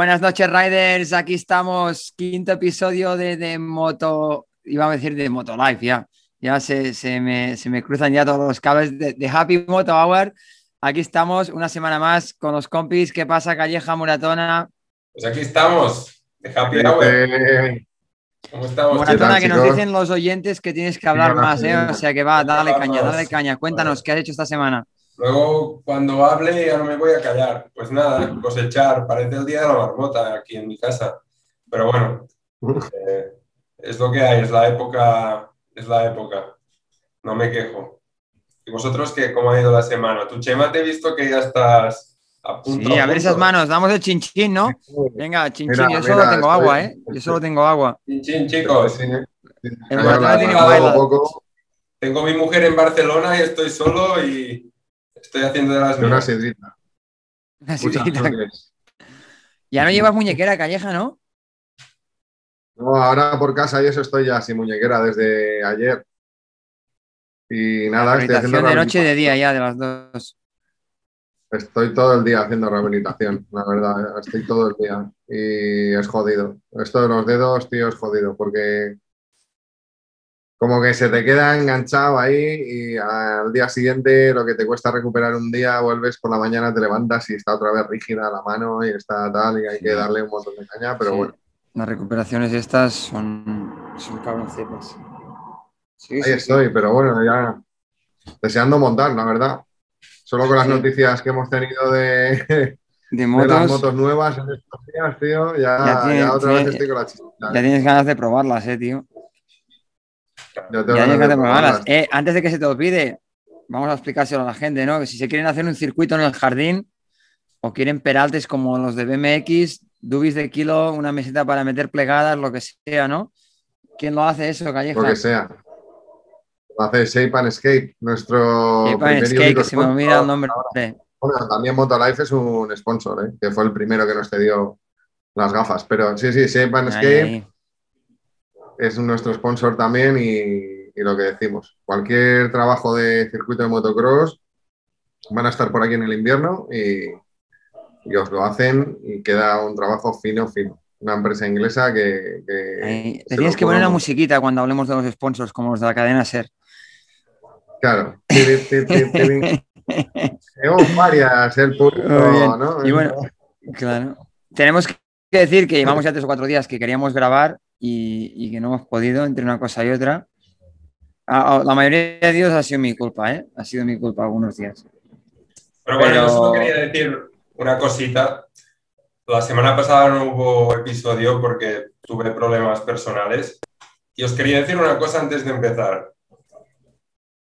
Buenas noches, Riders. Aquí estamos, quinto episodio de, Moto, iba a decir de Moto Life, ya. Ya se, me, cruzan ya todos los cables de, Happy Moto Hour. Aquí estamos una semana más con los compis. ¿Qué pasa, Calleja Muratona? Pues aquí estamos, de Happy Hour. ¿Cómo estamos? Muratona, que nos dicen los oyentes que tienes que hablar más, ¿eh? O sea que va, dale caña, dale caña. Cuéntanos, ¿qué has hecho esta semana? Luego, cuando hable, ya no me voy a callar. Pues nada, cosechar. Parece el día de la marmota aquí en mi casa. Pero bueno, eh, es lo que hay, es la época, es la época. No me quejo. ¿Y vosotros qué? ¿Cómo ha ido la semana? Tu Chema, te he visto que ya estás a punto. Sí, a, ver esas manos, damos el chinchín, ¿no? Venga, chinchín, yo solo tengo agua, ¿eh? Yo solo tengo agua. Chinchín, chicos. Tengo mi mujer en Barcelona y estoy solo y Estoy haciendo de las Una sidrita. Una sidrita. Ya no llevas muñequera, Calleja, ¿no? No, ahora por casa y eso estoy ya sin muñequera desde ayer. Y nada, estoy haciendo. de noche y de día ya, de las dos. Estoy todo el día haciendo rehabilitación, la verdad, estoy todo el día. Y es jodido. Esto de los dedos, tío, es jodido, porque como que se te queda enganchado ahí y al día siguiente lo que te cuesta recuperar un día, vuelves por la mañana, te levantas y está otra vez rígida la mano y está tal y hay que darle un montón de caña, pero bueno. Las recuperaciones estas son, son cabroncitas. ahí estoy, pero bueno, ya deseando montar, la verdad. Solo con las noticias que hemos tenido de, de, las motos nuevas en estos días, tío, ya, otra vez estoy con la chica. Ya tienes ganas de probarlas, eh, tío. Ya eh, antes de que se te olvide, vamos a explicárselo a la gente, ¿no? Que si se quieren hacer un circuito en el jardín o quieren peraltes como los de BMX, dubis de kilo, una meseta para meter plegadas, lo que sea, ¿no? ¿Quién lo hace eso, Calleja? Lo que sea. Lo hace Shape and Escape, nuestro. Shape and Escape, que se me olvida el nombre. Bueno, también Motolife es un sponsor, ¿eh? que fue el primero que nos cedió las gafas. Pero sí, sí, Shape and Escape es nuestro sponsor también y, lo que decimos, cualquier trabajo de circuito de motocross van a estar por aquí en el invierno y, os lo hacen y queda un trabajo fino, fino. Una empresa inglesa que... que tienes que poner una musiquita cuando hablemos de los sponsors como los de la cadena SER. Claro. Tenemos varias, el público, ¿no? Y bueno, claro. Tenemos que decir que llevamos ya tres o cuatro días que queríamos grabar y, que no hemos podido entre una cosa y otra. la mayoría de días ha sido mi culpa, ¿eh? Ha sido mi culpa algunos días. Pero bueno, yo solo quería decir una cosita. La semana pasada no hubo episodio porque tuve problemas personales. Y os quería decir una cosa antes de empezar.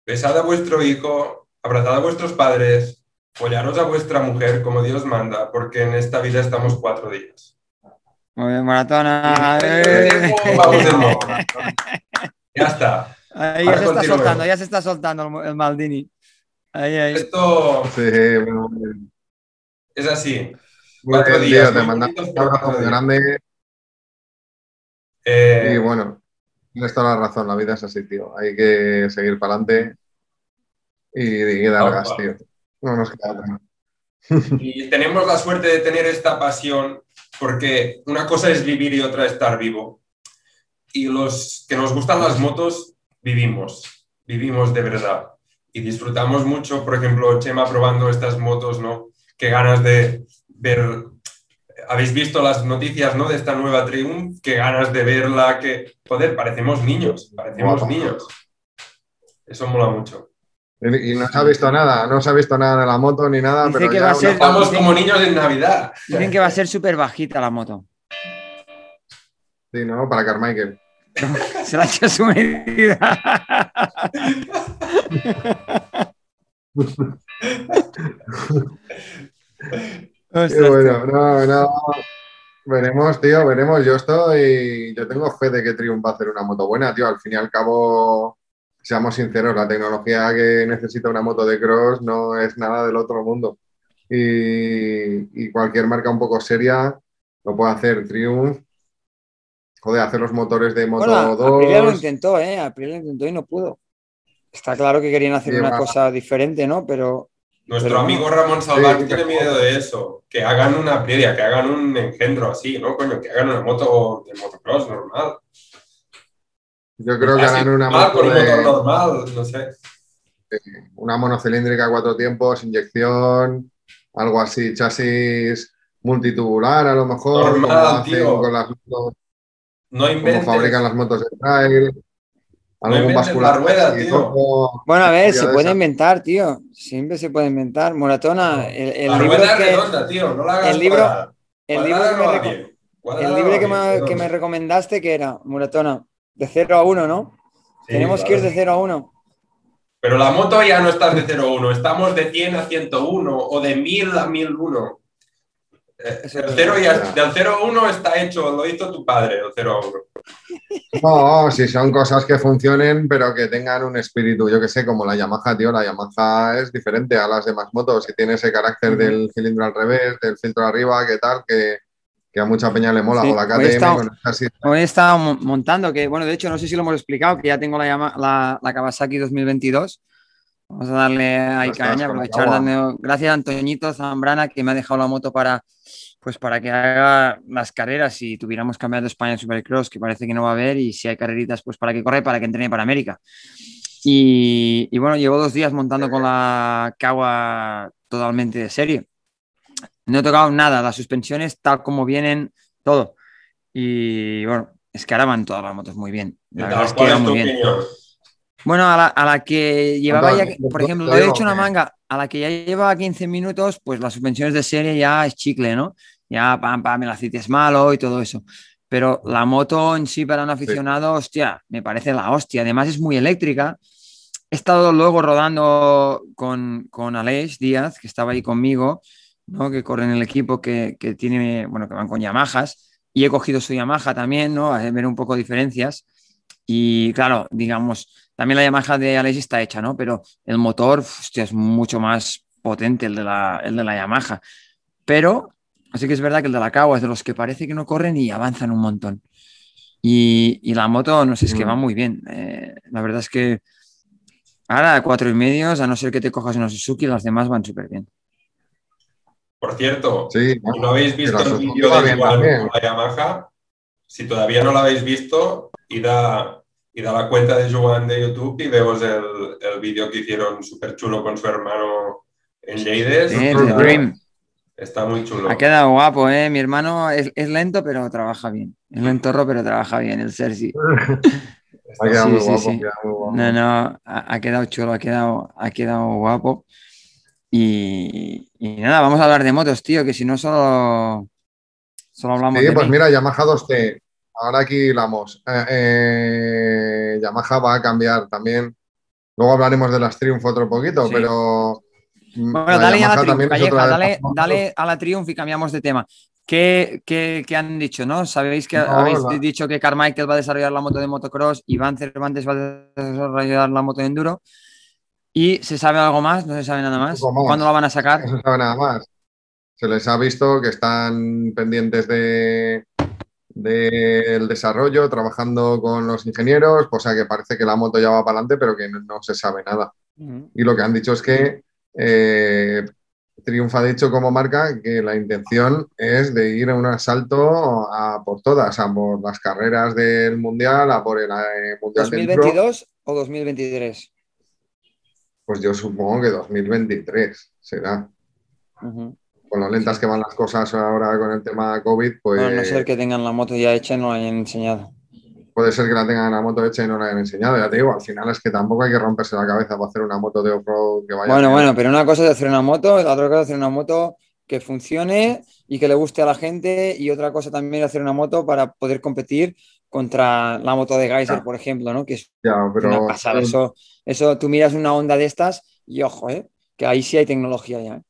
Besad a vuestro hijo, abrazad a vuestros padres, follaros a vuestra mujer como Dios manda, porque en esta vida estamos cuatro días. Muy bien, maratona. Eh. ya está. Ahí ya se está soltando, ya se está soltando el Maldini. Ahí, ahí. Esto sí, es así. Cuatro días. te mandamos un abrazo muy grande. Eh... Y bueno, tienes toda la razón, la vida es así, tío. Hay que seguir para adelante y, y dar gas, tío. No nos queda otra. Y tenemos la suerte de tener esta pasión porque una cosa es vivir y otra estar vivo. Y los que nos gustan las motos, vivimos, vivimos de verdad. Y disfrutamos mucho, por ejemplo, Chema probando estas motos, ¿no? Qué ganas de ver, habéis visto las noticias, ¿no? De esta nueva Triumph, qué ganas de verla, que, joder, parecemos niños, parecemos niños. Eso mola mucho. Y no se ha visto nada, no se ha visto nada de la moto ni nada. pero que va a ser, estamos como niños en Navidad. Dicen que va a ser súper bajita la moto. Sí, ¿no? Para Carmichael. se la ha hecho su medida. bueno, no, no. Veremos, tío, veremos. Yo estoy. Yo tengo fe de que Triumph va a hacer una moto buena, tío. Al fin y al cabo seamos sinceros, la tecnología que necesita una moto de cross no es nada del otro mundo. Y, cualquier marca un poco seria lo puede hacer. Triumph, joder, hacer los motores de Moto 2. Aprilia lo intentó, ¿eh? Aprilia lo intentó y no pudo. Está claro que querían hacer una cosa diferente, ¿no? Pero Nuestro amigo Ramón Salvat tiene miedo de eso, que hagan una previa, que hagan un engendro así, ¿no? Coño, que hagan una moto de motocross normal. Yo creo que harán una moto con un motor normal, no sé. Una monocilíndrica cuatro tiempos, inyección, algo así, chasis multitubular a lo mejor, normal, tío. con las motos, no inventes. como fabrican las motos de trail. Algún vascular. Rueda, tío. Bueno, a ver, se puede inventar, tío. Siempre se puede inventar. Moratona, el, el la libro rueda que, redonda, tío. No la hagas el libro, el libro, que, no me va reco- bien. el Cuadrada libro no que, va me, bien, que me redonda. recomendaste, que era, Moratona, de 0 a 1, ¿no? Sí, Tenemos que ir claro. de 0 a 1. Pero la moto ya no estás de 0 a 1, estamos de 100 a 101 o de 1000 a 1001. Eh, el cero ya, del 0 a 1 está hecho, lo hizo tu padre, el 0 a 1. No, si son cosas que funcionen, pero que tengan un espíritu, yo que sé, como la Yamaha, tío, la Yamaha es diferente a las demás motos y tiene ese carácter del cilindro al revés, del filtro arriba, que tal, que, que a mucha peña le mola, Sí, o la hoy KTM está- con el chasis. Hoy he estado montando, que bueno, de hecho, no sé si lo hemos explicado, que ya tengo la, la, la Kawasaki 2022. Vamos a darle ahí caña, aprovechar. dando- gracias a Antoñito Zambrana, que me ha dejado la moto para, pues para que haga las carreras si tuviéramos campeonato de España en Supercross, que parece que no va a haber, y si hay carreritas, pues para que corre, para que entrene para América. Y, y bueno, llevo dos días montando con la Kawa totalmente de serie. No he tocado nada, las suspensiones tal como vienen, todo. Y bueno, es que ahora van todas las motos muy bien. La verdad es que ¿Cuál van es tu muy bien. opinión? Bueno, a la, a la que llevaba ya, por lo- ejemplo, lo lo he hecho una manga, a la que ya lleva 15 minutos, pues las suspensiones de serie ya es chicle, ¿no? Ya, pam, pam, el aceite es malo y todo eso. Pero la moto en sí para un aficionado, hostia, me parece la hostia. Además es muy eléctrica. He estado luego rodando con, con Aleix Díaz, que estaba ahí conmigo, ¿no? que corre en el equipo que, que tiene, bueno, que van con Yamahas, y he cogido su Yamaha también, ¿no? A ver un poco diferencias. Y claro, digamos, también la Yamaha de Aleix está hecha, ¿no? Pero el motor, hostia, es mucho más potente el de la, el de la Yamaha. Pero así que es verdad que el de la Kawa es de los que parece que no corren y avanzan un montón. Y, y la moto, no sé, es que Mm. va muy bien. Eh, la verdad es que ahora a cuatro y medios, a no ser que te cojas una Suzuki, las demás van súper bien. Por cierto, Sí, si no habéis visto el vídeo de Juan con la Yamaha, si todavía no lo habéis visto, id a, id a la cuenta de Joan de YouTube y veos el, el vídeo que hicieron súper chulo con su hermano en. Eh, Ujú. The Dream. Está muy chulo. Ha quedado guapo, ¿eh? Mi hermano es, es lento, pero trabaja bien. Es lentorro, pero trabaja bien, el Cersei. Ha quedado Sí, muy sí, guapo, sí. ha quedado muy guapo. No, no, ha, ha quedado chulo, ha quedado, ha quedado guapo. Y, y nada, vamos a hablar de motos, tío, que si no solo, solo hablamos Sí, de pues mí. mira, Yamaha 2T. Ahora aquí hilamos. Eh, eh, Yamaha va a cambiar también. Luego hablaremos de las Triumph otro poquito, Sí. pero. mm, Bueno, dale a Triumph, Calleja, dale, dale a la Triumph y cambiamos de tema. ¿Qué, qué- qué han dicho, no? Sabéis que No, habéis la- dicho que Carmichael va a desarrollar la moto de motocross, Iván Cervantes va a desarrollar la moto de enduro. ¿Y se sabe algo más? ¿No se sabe nada más? ¿Cuándo la van a sacar? No se sabe nada más. Se les ha visto que están pendientes de del desarrollo, trabajando con los ingenieros, o sea que parece que la moto ya va para adelante, pero que no, no se sabe nada. Y lo que han dicho es que eh, Triumph ha dicho como marca que la intención es de ir a un asalto a por todas, a por las carreras del Mundial, a por el eh, Mundial del Enduro. ¿2022 o 2023? Pues yo supongo que 2023 será. Con lo lentas que van las cosas ahora con el tema COVID, pues Bueno, a no ser que tengan la moto ya hecha y no la hayan enseñado. puede ser que la tengan la moto hecha y no la hayan enseñado. Ya te digo, al final es que tampoco hay que romperse la cabeza para hacer una moto de off-road que vaya Bueno, bien. bueno, pero una cosa es hacer una moto, la otra cosa es hacer una moto que funcione y que le guste a la gente y otra cosa también es hacer una moto para poder competir contra la moto de Geyser, Ya. por ejemplo, ¿no? Que es Ya, pero una pasada. Eso, eso tú miras una onda de estas y ojo, ¿eh? Que ahí sí hay tecnología ya. ¿eh?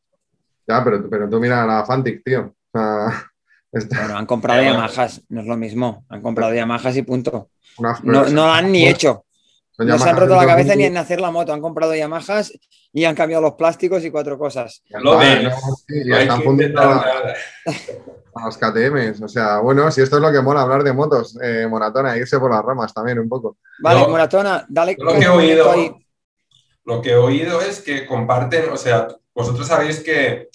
Ya, pero, pero tú mira a la Fantic, tío. O sea, está- Bueno, han comprado Ya, Yamahas, no es lo mismo. Han comprado Yamahas y punto. No, no lo han ni hecho. Son No se han roto la cabeza ni 2000. en hacer la moto. Han comprado Yamahas y han cambiado los plásticos y cuatro cosas. Ya Lo ves. ¿no? Sí, ya están fundiendo a, los KTMs. O sea, bueno, si esto es lo que mola hablar de motos, eh, Moratona, irse por las ramas también un poco. Vale, Moratona, dale lo que he oído, ahí. lo que he oído es que comparten, o sea, vosotros sabéis que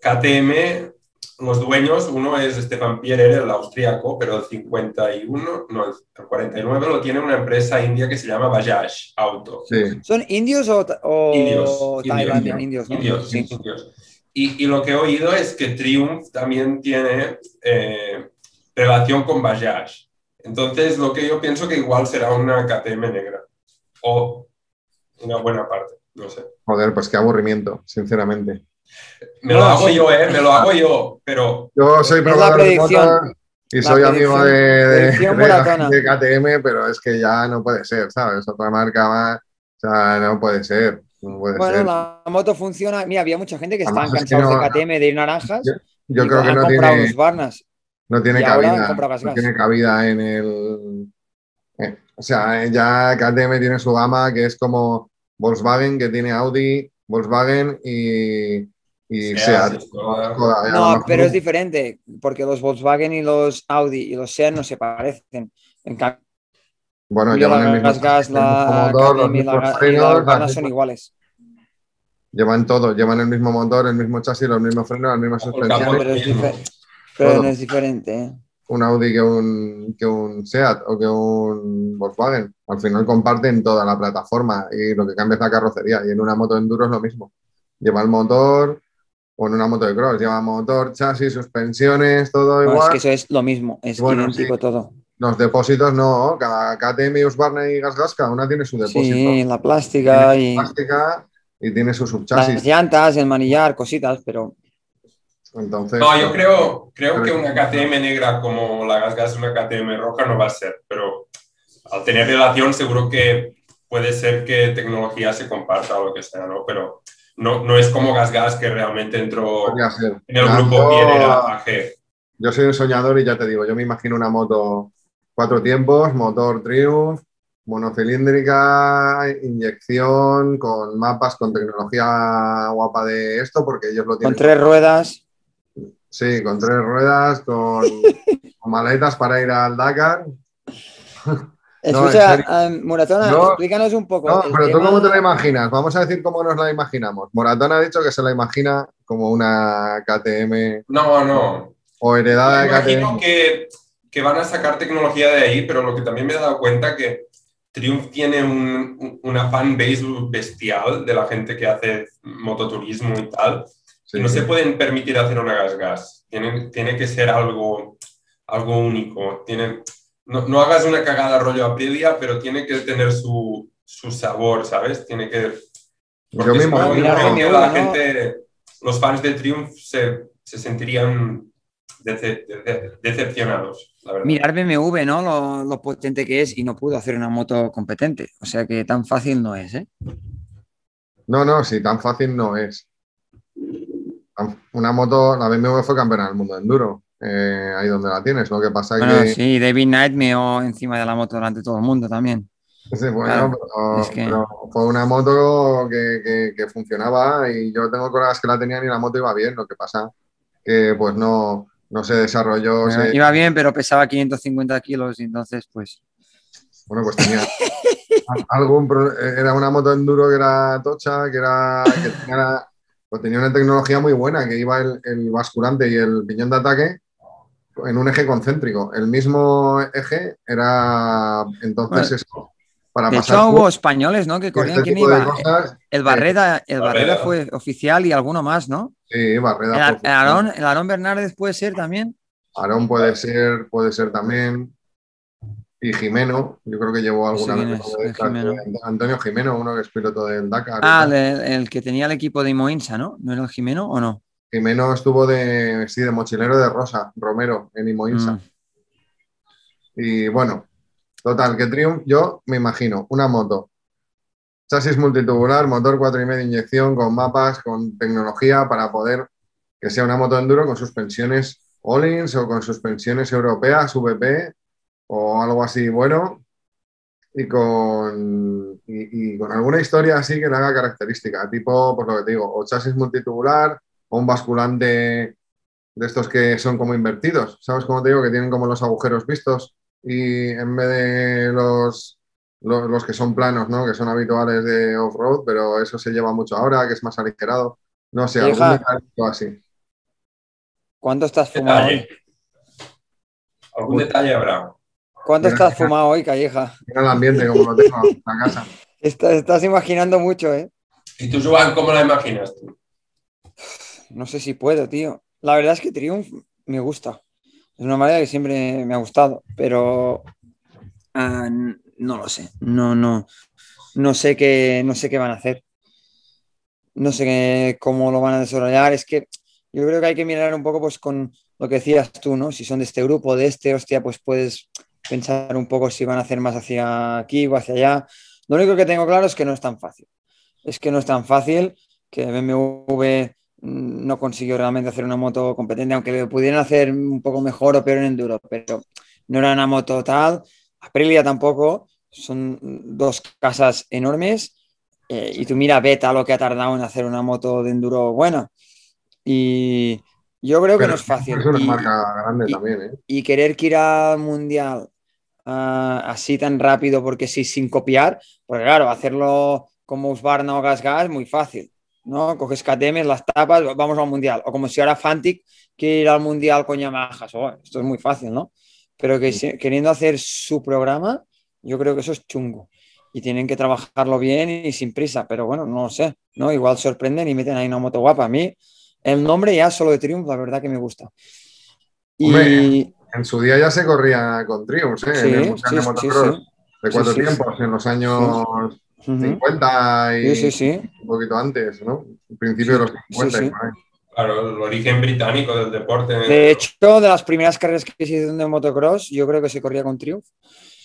KTM, los dueños, uno es Stefan Pierer, el austríaco, pero el 51, no, el 49 lo tiene una empresa india que se llama Bajaj Auto. ¿Son indios o, o indios, indios, indios, indios, Y, y, lo que he oído es que Triumph también tiene eh, relación con Bajaj. Entonces, lo que yo pienso que igual será una KTM negra. O una buena parte, no sé. Joder, pues qué aburrimiento, sinceramente. Me lo hago yo, ¿eh? Me lo hago yo, pero... Yo soy probador de y soy amigo de, de, KTM, pero es que ya no puede ser, ¿sabes? Otra marca más, o sea, no puede ser. bueno, la moto funciona. Mira, había mucha gente que estaban cansados de KTM de ir naranjas. Yo, creo que no tiene, no tiene cabida. No tiene cabida en el. Eh, o sea, ya KTM tiene su gama que es como Volkswagen, que tiene Audi, Volkswagen y, y Seat. no, pero es diferente, porque los Volkswagen y los Audi y los Seat no se parecen. En cambio, bueno, llevan el mismo, gas, la motor, los mismos frenos, son iguales. Llevan todo, llevan el mismo motor, el mismo chasis, los mismos frenos, las mismas suspensiones. Pero no es diferente. ¿eh? Un Audi que un, que un Seat o que un Volkswagen. Al final comparten toda la plataforma y lo que cambia es la carrocería. Y en una moto enduro es lo mismo. Lleva el motor, o en una moto de cross, lleva motor, chasis, suspensiones, todo igual. Es que eso es lo mismo, es idéntico todo. Los depósitos no, cada KTM, Husqvarna y Gasgasca, una tiene su depósito. Sí, la plástica y... plástica y tiene su subchasis. Las llantas, el manillar, cositas, pero entonces, no, yo creo, creo que una KTM negra como la GasGas, una KTM roja no va a ser, pero al tener relación seguro que puede ser que tecnología se comparta o lo que sea, ¿no? Pero no, no es como GasGas que realmente entró en el grupo AG. Yo soy un soñador y ya te digo, yo me imagino una moto cuatro tiempos, motor Triumph, monocilíndrica, inyección, con mapas, con tecnología guapa de esto, porque ellos lo tienen. Con tres ruedas. Sí, con tres ruedas, con, maletas para ir al Dakar. Escucha, Moratona, explícanos un poco. No, pero tú cómo te la imaginas. Vamos a decir cómo nos la imaginamos. Moratona ha dicho que se la imagina como una KTM. No, no. O heredada de KTM. Imagino que, que van a sacar tecnología de ahí, pero lo que también me he dado cuenta que Triumph tiene un, una fanbase bestial de la gente que hace mototurismo y tal no se pueden permitir hacer una gas-gas. Tiene, tiene que ser algo, algo único. Tiene, no, no, hagas una cagada rollo Aprilia, pero tiene que tener su, su sabor, ¿sabes? Tiene que... Yo mismo, la gente, los fans de Triumph se, se sentirían decepcionados. La verdad. Mirar BMW, ¿no? Lo, lo, potente que es y no pudo hacer una moto competente. O sea que tan fácil no es, ¿eh? No, no, sí, tan fácil no es una moto, la BMW fue campeona del mundo de enduro. Eh, ahí donde la tienes, lo que pasa bueno, que... Sí, David Knight meó encima de la moto delante de todo el mundo también. Sí, bueno, pero, fue una moto que, que, funcionaba y yo tengo colegas que la tenían y la moto iba bien, lo que pasa que pues no, no se desarrolló. Iba bien, pero pesaba 550 kilos y entonces pues... Bueno, pues tenía algún... Era una moto enduro que era tocha, que era... Que tenía pues tenía una tecnología muy buena, que iba el, basculante y el piñón de ataque en un eje concéntrico. El mismo eje era entonces eso. Para de hecho, hubo españoles, ¿no? Que corrían. ¿Quién iba? el Barreda, el Barreda fue oficial y alguno más, ¿no? Sí, Barreda. El, Aarón, el Aarón Bernárdez puede ser también. Aarón puede ser, puede ser también y Jimeno, yo creo que llevó alguna vez. Antonio Jimeno, uno que es piloto del Dakar. Ah, el, que tenía el equipo de Imoinsa, ¿no? ¿No era el Jimeno o no? Jimeno estuvo de, sí, de mochilero de Rosa, Romero, en Imoinsa. Mm. Y bueno, total, que Triumph, yo me imagino una moto, chasis multitubular, motor 4,5 inyección, con mapas, con tecnología para poder que sea una moto enduro con suspensiones Ollins o con suspensiones europeas, VP o algo así bueno y con, y, con alguna historia así que le haga característica, tipo, por lo que te digo, o chasis multitubular o un basculante de estos que son como invertidos, ¿sabes cómo te digo? Que tienen como los agujeros vistos y en vez de los, los, que son planos, ¿no? Que son habituales de off-road, pero eso se lleva mucho ahora, que es más aligerado. No sé, algún detallito así. ¿Cuánto estás fumado hoy? Algún detalle habrá. ¿Cuánto estás fumado hoy, Calleja? Mira el ambiente como lo tengo en la casa. Estás, imaginando mucho, ¿eh? ¿Y tú, Joan, cómo la imaginas tú? No sé si puedo, tío. La verdad es que Triumph me gusta. Es una manera que siempre me ha gustado, pero ah, no lo sé. No, no, no sé qué, no sé qué van a hacer. No sé cómo lo van a desarrollar. Es que yo creo que hay que mirar un poco pues con lo que decías tú, ¿no? Si son de este grupo, de este, hostia, pues puedes pensar un poco si van a hacer más hacia aquí o hacia allá. Lo único que tengo claro es que no es tan fácil. Es que no es tan fácil que BMW no consiguió realmente hacer una moto competente, aunque le pudieran hacer un poco mejor o peor en enduro, pero no era una moto tal. Aprilia tampoco, son dos casas enormes. Eh, y tú mira Beta lo que ha tardado en hacer una moto de enduro buena. Y yo creo que no es fácil. Es una marca grande también, ¿eh? Y querer que ir al mundial Ah, así tan rápido porque sí, sin copiar, porque claro, hacerlo como Usbarna o Gas Gas es muy fácil, ¿no? Coges KTM, las tapas, vamos al mundial. O como si ahora Fantic quiere ir al mundial con Yamaha. Oh, esto es muy fácil, ¿no? Pero que queriendo hacer su programa, yo creo que eso es chungo. Y tienen que trabajarlo bien y sin prisa, pero bueno, no lo sé, ¿no? Igual sorprenden y meten ahí una moto guapa. A mí, el nombre ya solo de Triumph, la verdad que me gusta. Y, en su día ya se corría con Triumph, ¿eh? en el sí, de Motocross. de cuatro tiempos, en los años 50 y un poquito antes, ¿no? En principio de los 50. Claro, el origen británico del deporte. De hecho, de las primeras carreras que se hicieron de motocross, yo creo que se corría con Triumph.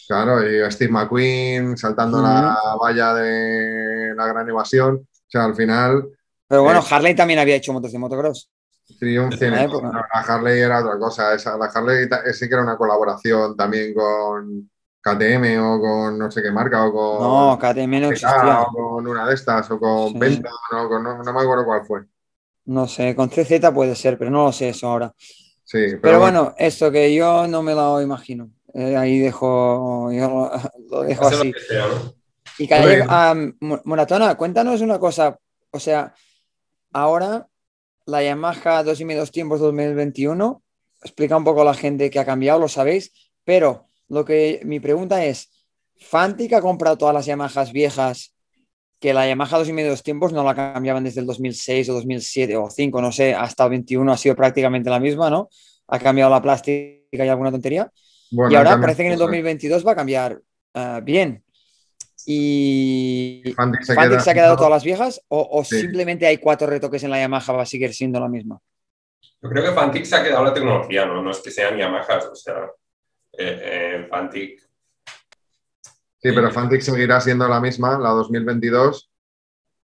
Claro, y Steve McQueen saltando la valla de la gran evasión. O sea, al final. Pero bueno, eh, Harley también había hecho motos de motocross. Triumph tiene. la Harley era otra cosa. Esa, la Harley sí que era una colaboración también con KTM o con no sé qué marca o con. No, KTM no existía. O con una de estas o con Penta, no, no, me acuerdo cuál fue. No sé, con CZ puede ser, pero no lo sé eso ahora. Sí, pero, bueno, esto que yo no me lo imagino. Eh, ahí dejo, yo lo, dejo así. Y Calle, Moratona, cuéntanos una cosa. O sea, ahora la Yamaha 2,5 tiempos 2021. Explica un poco a la gente que ha cambiado, lo sabéis, pero lo que mi pregunta es, ¿Fantic ha comprado todas las Yamahas viejas que la Yamaha 2,5 tiempos no la cambiaban desde el 2006 o 2007 o 5, no sé, hasta el 21 ha sido prácticamente la misma, ¿no? Ha cambiado la plástica y alguna tontería. y ahora parece que en el 2022 va a cambiar uh, bien. ¿Y Fantic se, ha quedado todas las viejas o, simplemente hay cuatro retoques en la Yamaha va a seguir siendo la misma? Yo creo que Fantic se ha quedado la tecnología, ¿no? No es que sean Yamahas, o sea, eh, eh, Fantic... Sí, pero Fantic seguirá siendo la misma, la 2022.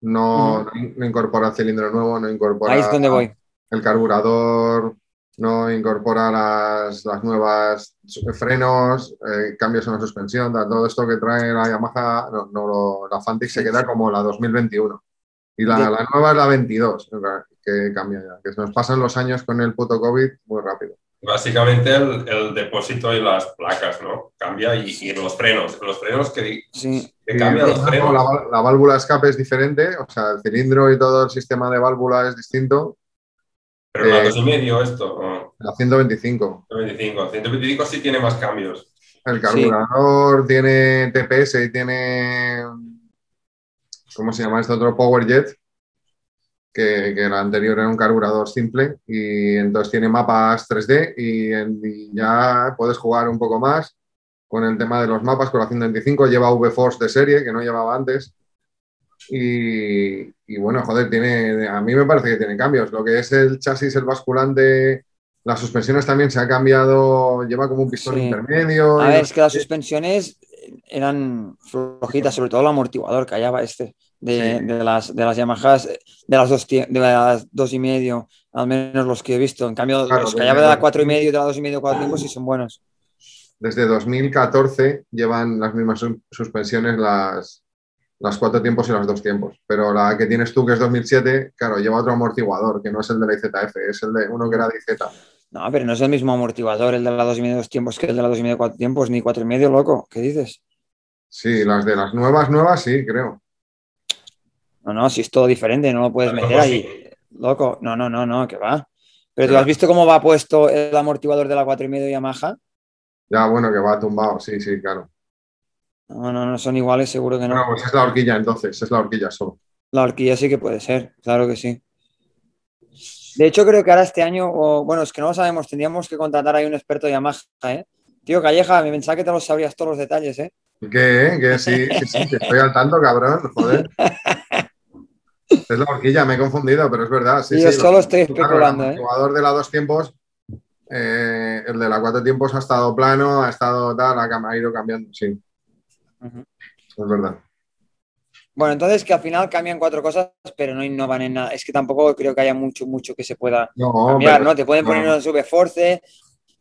No, no incorpora el cilindro nuevo, no incorpora... Ahí es donde voy. El carburador, no incorpora las, nuevas frenos, eh, cambios en la suspensión, todo esto que trae la Yamaha, no, la Fantic se queda como la 2021. Y la, nueva es la 22, que cambia ya, que nos pasan los años con el puto COVID muy rápido. Básicamente el, depósito y las placas, ¿no? Cambia y, los frenos, los frenos que, cambian los frenos. La, la válvula escape es diferente, o sea, el cilindro y todo el sistema de válvula es distinto pero la 2,5 medio esto. La 125. 125. 125 sí tiene más cambios. El carburador tiene TPS y tiene. ¿Cómo se llama este otro? PowerJet. Que, que el anterior era un carburador simple y entonces tiene mapas 3D y, y, ya puedes jugar un poco más con el tema de los mapas con la 125. Lleva V-Force de serie que no llevaba antes y, bueno, joder, tiene, a mí me parece que tiene cambios. Lo que es el chasis, el basculante, las suspensiones también se ha cambiado, lleva como un pistón intermedio. A ver, es que las suspensiones eran flojitas, sobre todo el amortiguador que hallaba este de, las, de las Yamahas, de las, dos, de las dos y medio, al menos los que he visto. En cambio, los que de la cuatro y medio, de la dos y medio, cuatro tiempos sí son buenos. Desde 2014 llevan las mismas suspensiones las, las cuatro tiempos y los dos tiempos. Pero la que tienes tú, que es 2007, claro, lleva otro amortiguador, que no es el de la IZF, es el de uno que era de IZ. No, pero no es el mismo amortiguador el de la dos y medio dos tiempos que el de la dos y medio cuatro tiempos, ni cuatro y medio, loco. ¿Qué dices? Sí, las de las nuevas, nuevas, sí, creo. No, no, si es todo diferente, no lo puedes meter ahí. Loco, no, no, no, no, que va. Pero tú has visto cómo va puesto el amortiguador de la 4,5 Yamaha. Ya, bueno, que va tumbado, sí, sí, claro. No, no, no son iguales, seguro que no. No, pues es la horquilla entonces, es la horquilla solo. La horquilla sí que puede ser, claro que sí. De hecho, creo que ahora este año, o bueno, es que no lo sabemos, tendríamos que contratar ahí un experto de Yamaha, ¿eh? Tío, Calleja, me pensaba que te lo sabrías todos los detalles, ¿eh? ¿Qué? Que sí, sí, sí, que estoy al tanto, cabrón, joder. Es la horquilla, me he confundido, pero es verdad. Sí, yo sí, solo estoy especulando, el jugador de la dos tiempos, eh, el de la cuatro tiempos ha estado plano, ha estado tal, ha, ido cambiando, sí. Es verdad. Bueno, entonces que al final cambian cuatro cosas, pero no innovan en nada. Es que tampoco creo que haya mucho, mucho que se pueda cambiar, ¿no? Te pueden poner un subforce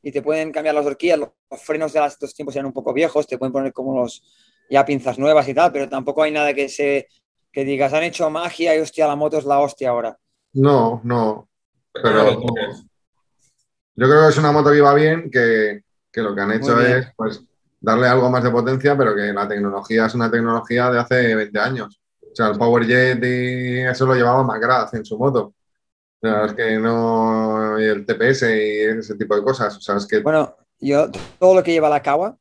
y te pueden cambiar las horquillas, los, frenos de los dos tiempos eran un poco viejos, te pueden poner como los ya pinzas nuevas y tal, pero tampoco hay nada que se que digas, han hecho magia y hostia, la moto es la hostia ahora. No, no. Pero yo creo que es una moto que iba bien, que, que lo que han hecho es pues darle algo más de potencia, pero que la tecnología es una tecnología de hace 20 años. O sea, el PowerJet y eso lo llevaba McGrath en su moto. O sea, es que no. Y el TPS y ese tipo de cosas. O sea, es que. Bueno, yo todo lo que lleva la Kawa,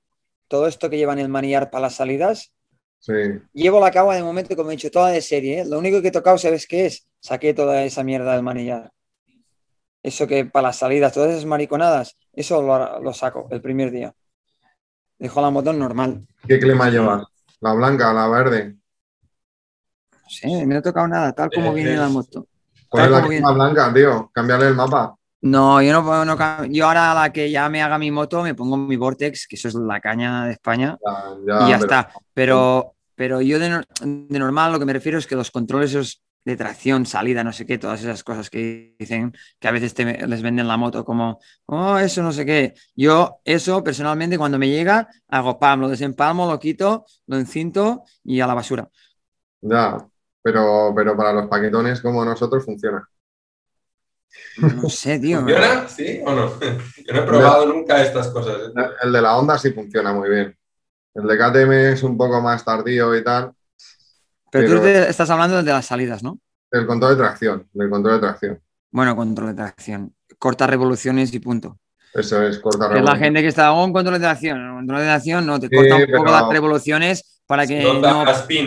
todo esto que lleva en el manillar para las salidas, sí. llevo la Kawa de momento, como he dicho, toda de serie. ¿eh? Lo único que he tocado, ¿sabes qué es? Saqué toda esa mierda del manillar. Eso que para las salidas, todas esas mariconadas, eso lo, lo saco el primer día. Dejo la moto normal. ¿Qué clima lleva? ¿La blanca, la verde? Sí, no he tocado nada, tal como viene la moto. ¿Cuál es la clima blanca, tío? Cambiarle el mapa. No, yo no, no, yo ahora a la que ya me haga mi moto me pongo mi Vortex, que eso es la caña de España, y ya está. Pero, pero yo de, de, normal lo que me refiero es que los controles esos de tracción, salida, no sé qué, todas esas cosas que dicen que a veces les venden la moto como, oh, eso no sé qué. Yo eso personalmente cuando me llega hago pam, lo desempalmo, lo quito, lo encinto y a la basura. Ya, pero, pero para los paquetones como nosotros funciona. No sé, tío. ¿Funciona? ¿Sí o no? Yo no he probado nunca estas cosas. ¿eh? El de la Honda sí funciona muy bien. El de KTM es un poco más tardío y tal, pero, tú estás hablando de las salidas, ¿no? Del control de tracción, del control de tracción. Bueno, control de tracción. Corta revoluciones y punto. Eso es, corta revoluciones. Es la gente que está, oh, un control de tracción. Control de tracción no, te corta un poco las revoluciones para que no,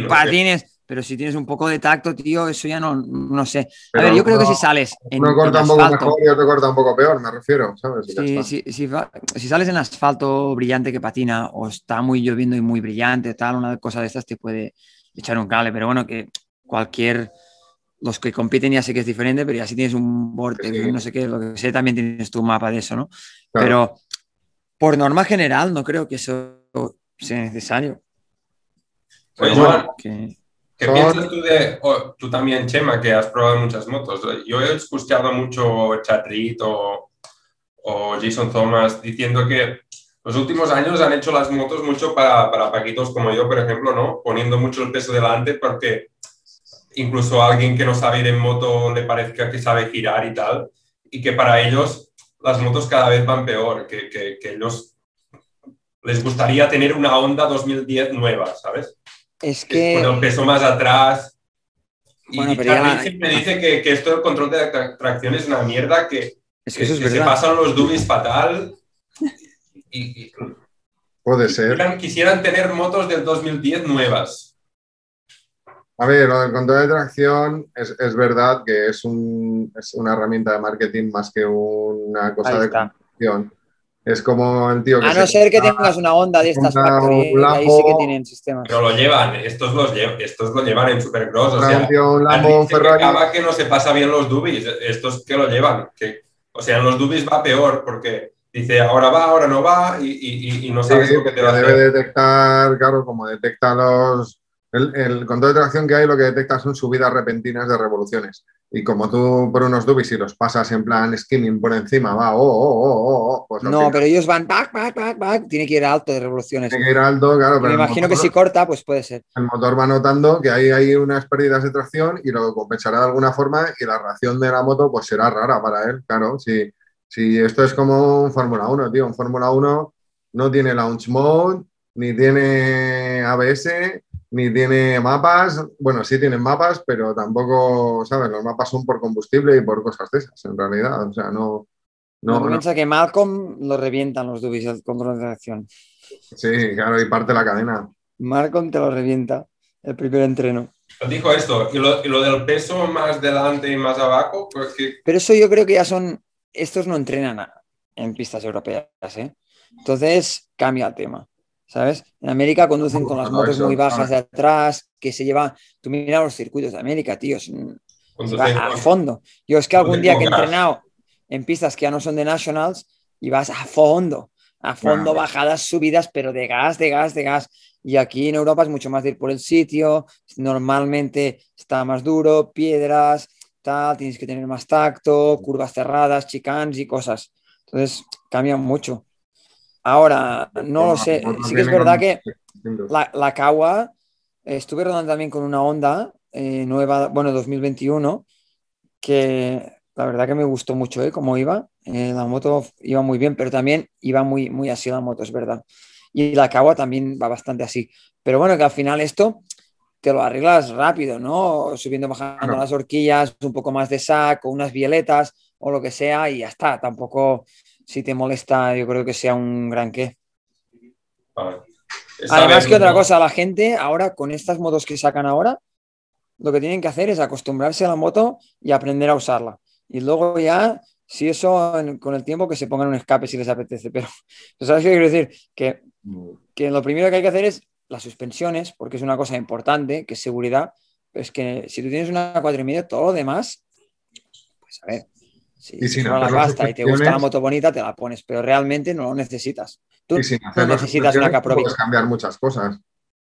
patines. Pero si tienes un poco de tacto, tío, eso ya no, no sé. A ver, yo creo que si sales en, uno corta un poco mejor y otro corta un poco peor, me refiero, ¿sabes? Sí, sí, si sales en asfalto brillante que patina o está muy lloviendo y muy brillante, tal, una cosa de estas te puede, echar un cable, pero bueno, que cualquier, los que compiten ya sé que es diferente, pero ya si tienes un vortex, no sé qué, lo que sé, también tienes tu mapa de eso, ¿no? Pero por norma general no creo que eso sea necesario. Pues ¿qué, piensas tú de, tú también, Chema, que has probado muchas motos? Yo he escuchado mucho Chatrit o, o Jason Thomas diciendo que los últimos años han hecho las motos mucho para, para paquitos como yo, por ejemplo, ¿no? Poniendo mucho el peso delante porque incluso a alguien que no sabe ir en moto le parezca que sabe girar y tal, y que para ellos las motos cada vez van peor, que, que, ellos les gustaría tener una Honda 2010 nueva, ¿sabes? Es que... El peso más atrás. y pero siempre dice que, que, esto del control de tracción es una mierda, que, es que, se pasan los dubis fatal y, Puede ser. Quisieran, tener motos del 2010 nuevas. A ver, lo del control de tracción es, es verdad que es, un, es, una herramienta de marketing más que una cosa de construcción. Es como el tío que. A no ser que tengas una onda de estas factory, ahí sí que tienen sistemas. Pero lo llevan, estos, los estos lo llevan en Supercross. O sea, un Lambo, un Ferrari. Que, que no se pasa bien los dubis, estos que lo llevan. Que, o sea, en los dubis va peor porque dice ahora va, ahora no va y, no sabes lo que te va a Debe detectar, claro, como detecta los. El, control de tracción que hay lo que detecta son subidas repentinas de revoluciones. Y como tú por unos dubis y los pasas en plan skimming por encima, va, oh, oh, oh, oh, pues No, pero ellos van back, back, back, back. Tiene que ir alto de revoluciones. Tiene que ir alto, claro. Pero me imagino que si corta, pues puede ser. El motor va notando que hay, hay unas pérdidas de tracción y lo compensará de alguna forma y la reacción de la moto pues será rara para él, claro. Si, si esto es como un Fórmula 1, tío, un Fórmula 1 no tiene launch mode, ni tiene ABS, ni tiene mapas. Bueno, sí tienen mapas, pero tampoco, ¿sabes? Los mapas son por combustible y por cosas de esas, en realidad. O sea, no. No, no, piensa que Malcolm lo revientan los dubis el control de reacción. Sí, claro, y parte la cadena. Malcolm te lo revienta el primer entreno. Dijo esto, ¿Y lo, del peso más delante y más abajo, pues Pero eso yo creo que ya son, estos no entrenan en pistas europeas, ¿eh? Entonces cambia el tema, ¿sabes? En América conducen con las motos muy bajas de atrás, que se lleva, tú mira los circuitos de América, tío, a fondo. Yo es que algún día que he entrenado en pistas que ya no son de Nationals y vas a fondo, a fondo, bajadas, subidas, pero de gas, de gas, de gas. Y aquí en Europa es mucho más de ir por el sitio, normalmente está más duro, piedras, tal, tienes que tener más tacto, curvas cerradas, chicanes y cosas. Entonces cambia mucho. Ahora, no lo sé, sí que es verdad que la, la Kawa, estuve rodando también con una Honda eh, nueva, bueno, 2021, que la verdad que me gustó mucho ¿eh? cómo iba. Eh, la moto iba muy bien, pero también iba muy, muy así la moto, es verdad. Y la Kawa también va bastante así. Pero bueno, que al final esto te lo arreglas rápido, ¿no? Subiendo, bajando las horquillas, un poco más de saco, unas violetas o lo que sea y ya está. Tampoco, si te molesta, yo creo que sea un gran qué. Además que otra cosa, la gente ahora con estas motos que sacan ahora, lo que tienen que hacer es acostumbrarse a la moto y aprender a usarla. Y luego ya, si eso con el tiempo que se pongan un escape si les apetece. Pero, ¿sabes qué quiero decir? Que, que lo primero que hay que hacer es las suspensiones, porque es una cosa importante, que es seguridad. Pero es que si tú tienes una cuatro y medio, todo lo demás, pues a ver, si, y si no la pasta y te gusta la moto bonita, te la pones, pero realmente no lo necesitas. Tú no necesitas una Caprovic. Puedes cambiar muchas cosas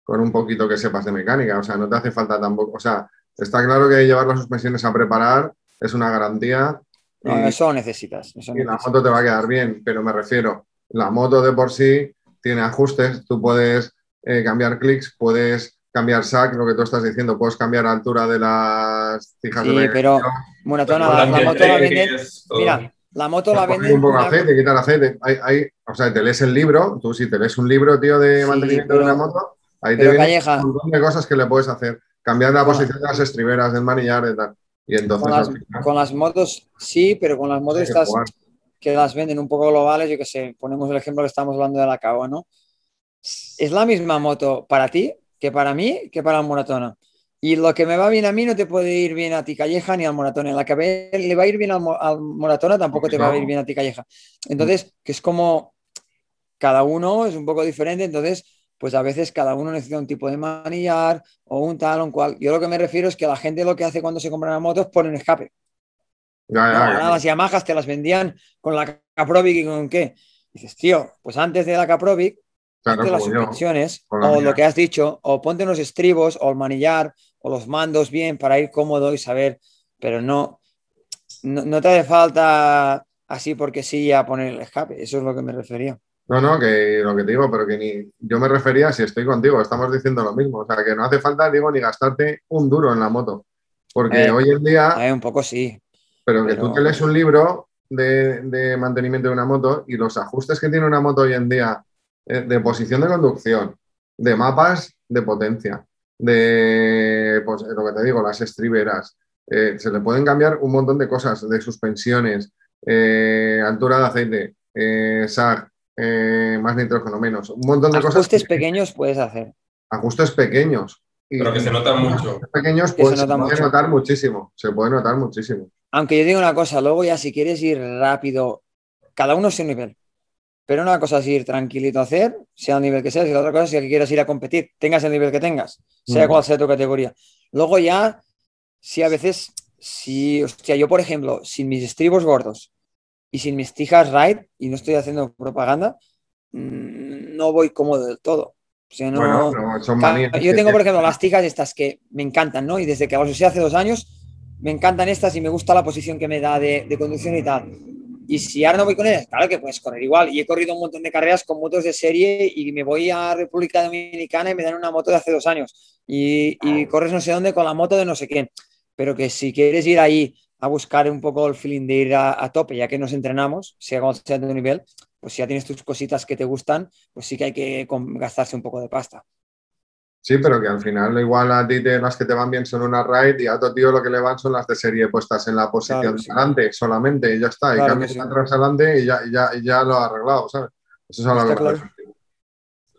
con un poquito que sepas de mecánica, o sea, no te hace falta tampoco, o sea, está claro que llevar las suspensiones a preparar es una garantía. No, eso necesitas. y la moto te va a quedar bien, pero me refiero, la moto de por sí tiene ajustes, tú puedes eh, cambiar clics, puedes cambiar SAC, lo que tú estás diciendo, puedes cambiar la altura de las fijas sí, pero bueno, la, la, moto la venden. Mira, la moto la venden. Un poco de aceite, quita el aceite. Hay, o sea, te lees el libro, tú si te lees un libro, tío, de mantenimiento de una moto, ahí te viene un montón de cosas que le puedes hacer. Cambiar la posición de las estriberas, del manillar, y tal con, las, motos sí, pero con las motos estas que las venden un poco globales, yo que sé, ponemos el ejemplo que estamos hablando de la Cawa, ¿no? Es la misma moto para ti que para mí, que para el Moratona. Y lo que me va bien a mí no te puede ir bien a ti Calleja ni al Moratona. La que le va a ir bien al, Moratona tampoco te va a ir bien a ti Calleja. Entonces, que es como cada uno es un poco diferente, entonces pues a veces cada uno necesita un tipo de manillar o un tal o un cual. Yo lo que me refiero es que la gente lo que hace cuando se compra una moto es poner escape. Las Yamahas te las vendían con la Caprovic y con qué. dices, tío, pues antes de la Caprovic, las suspensiones o lo que has dicho, o ponte unos estribos o el manillar o los mandos bien para ir cómodo y saber, pero no, no, no te hace falta así porque sí a poner el escape. Eso es lo que me refería. No, no, que lo que te digo, pero que ni yo me refería, si estoy contigo, estamos diciendo lo mismo. O sea, que no hace falta, digo, ni gastarte un duro en la moto. Porque eh, hoy en día. Eh, un poco sí. Pero que tú te lees un libro de, mantenimiento de una moto y los ajustes que tiene una moto hoy en día de posición de conducción, de mapas de potencia, de pues, lo que te digo, las estriberas. se le pueden cambiar un montón de cosas, de suspensiones, altura de aceite, SAG, eh, más nitrógeno, menos. Un montón de cosas. Ajustes pequeños puedes hacer. Ajustes pequeños. Pero que se notan mucho. Pequeños pues, se, puede notar muchísimo. Se puede notar muchísimo. Aunque yo digo una cosa, luego ya si quieres ir rápido, cada uno es su nivel. Pero una cosa es ir tranquilito a hacer, sea el nivel que sea, y la otra cosa es que quieras ir a competir, tengas el nivel que tengas, sea cual sea tu categoría. Luego ya, si a veces, si, hostia, yo por ejemplo, sin mis estribos gordos, y sin mis tijas ride, y no estoy haciendo propaganda, mm, no voy cómodo del todo. yo tengo, por ejemplo, las tijas estas que me encantan, ¿no? Y desde que las usé hace dos años, me encantan estas y me gusta la posición que me da de, conducción y tal. Y si ahora no voy con ellas, claro que puedes correr igual. Y he corrido un montón de carreras con motos de serie y me voy a República Dominicana y me dan una moto de hace dos años. Y, y corres no sé dónde con la moto de no sé qué. Pero que si quieres ir ahí a buscar un poco el feeling de ir a, tope, ya que nos entrenamos, sea como sea de nivel, pues si ya tienes tus cositas que te gustan, pues sí que hay que gastarse un poco de pasta. Sí, pero que al final igual a ti te, las que te van bien son una ride y a otro tío lo que le van son las de serie puestas en la posición de adelante solamente y ya está. y cambias atrás adelante y ya, ya, ya, lo ha arreglado, ¿sabes? Eso es algo que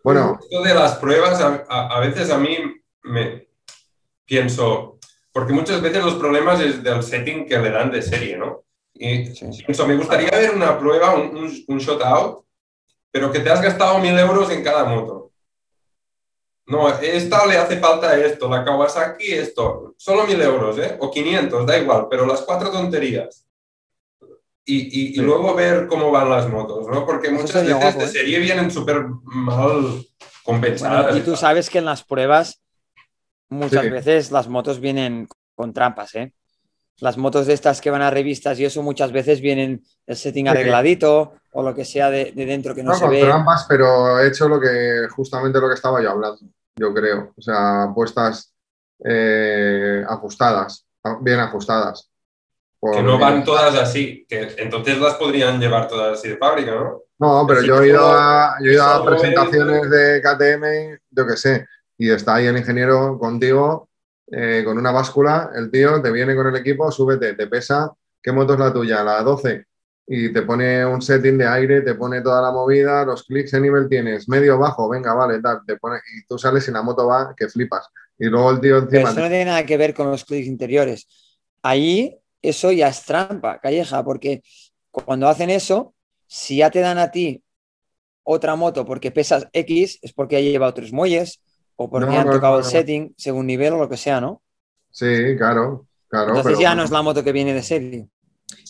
Bueno. Esto de las pruebas, a, veces a mí me pienso, porque muchas veces los problemas es del setting que le dan de serie, ¿no? Y pienso, me gustaría ver una prueba, un, un, un shot out, pero que te has gastado mil euros en cada moto no, esta le hace falta esto, la Kawasaki esto, solo mil euros, ¿eh? O 500, da igual, pero las cuatro tonterías. Y, y, luego ver cómo van las motos, ¿no? Porque muchas veces de ¿eh? serie vienen súper mal compensadas. y tú sabes que en las pruebas muchas veces las motos vienen con trampas, ¿eh? Las motos de estas que van a revistas y eso muchas veces vienen el setting arregladito o lo que sea de, dentro que no, no se con trampas, pero he hecho lo que justamente lo que estaba yo hablando yo creo. O sea, puestas eh, ajustadas, bien ajustadas. Que no van todas así, que entonces las podrían llevar todas así de fábrica, ¿no? No, pero yo he ido a, yo he ido a presentaciones de KTM, yo qué sé, y está ahí el ingeniero contigo eh, con una báscula, el tío te viene con el equipo, súbete, te pesa, ¿qué moto es la tuya? La 12 y te pone un setting de aire, te pone toda la movida, los clics, ¿qué nivel tienes? Medio, bajo, venga, vale, tal, te pone, y tú sales y la moto va que flipas. Y luego el tío encima... Pero eso no tiene nada que ver con los clics interiores. Ahí eso ya es trampa, calleja, porque cuando hacen eso, si ya te dan a ti otra moto porque pesas X, es porque ha llevado otros muelles o porque han tocado el setting según nivel o lo que sea, ¿no? Sí, claro, claro. Entonces ya no es la moto que viene de serie.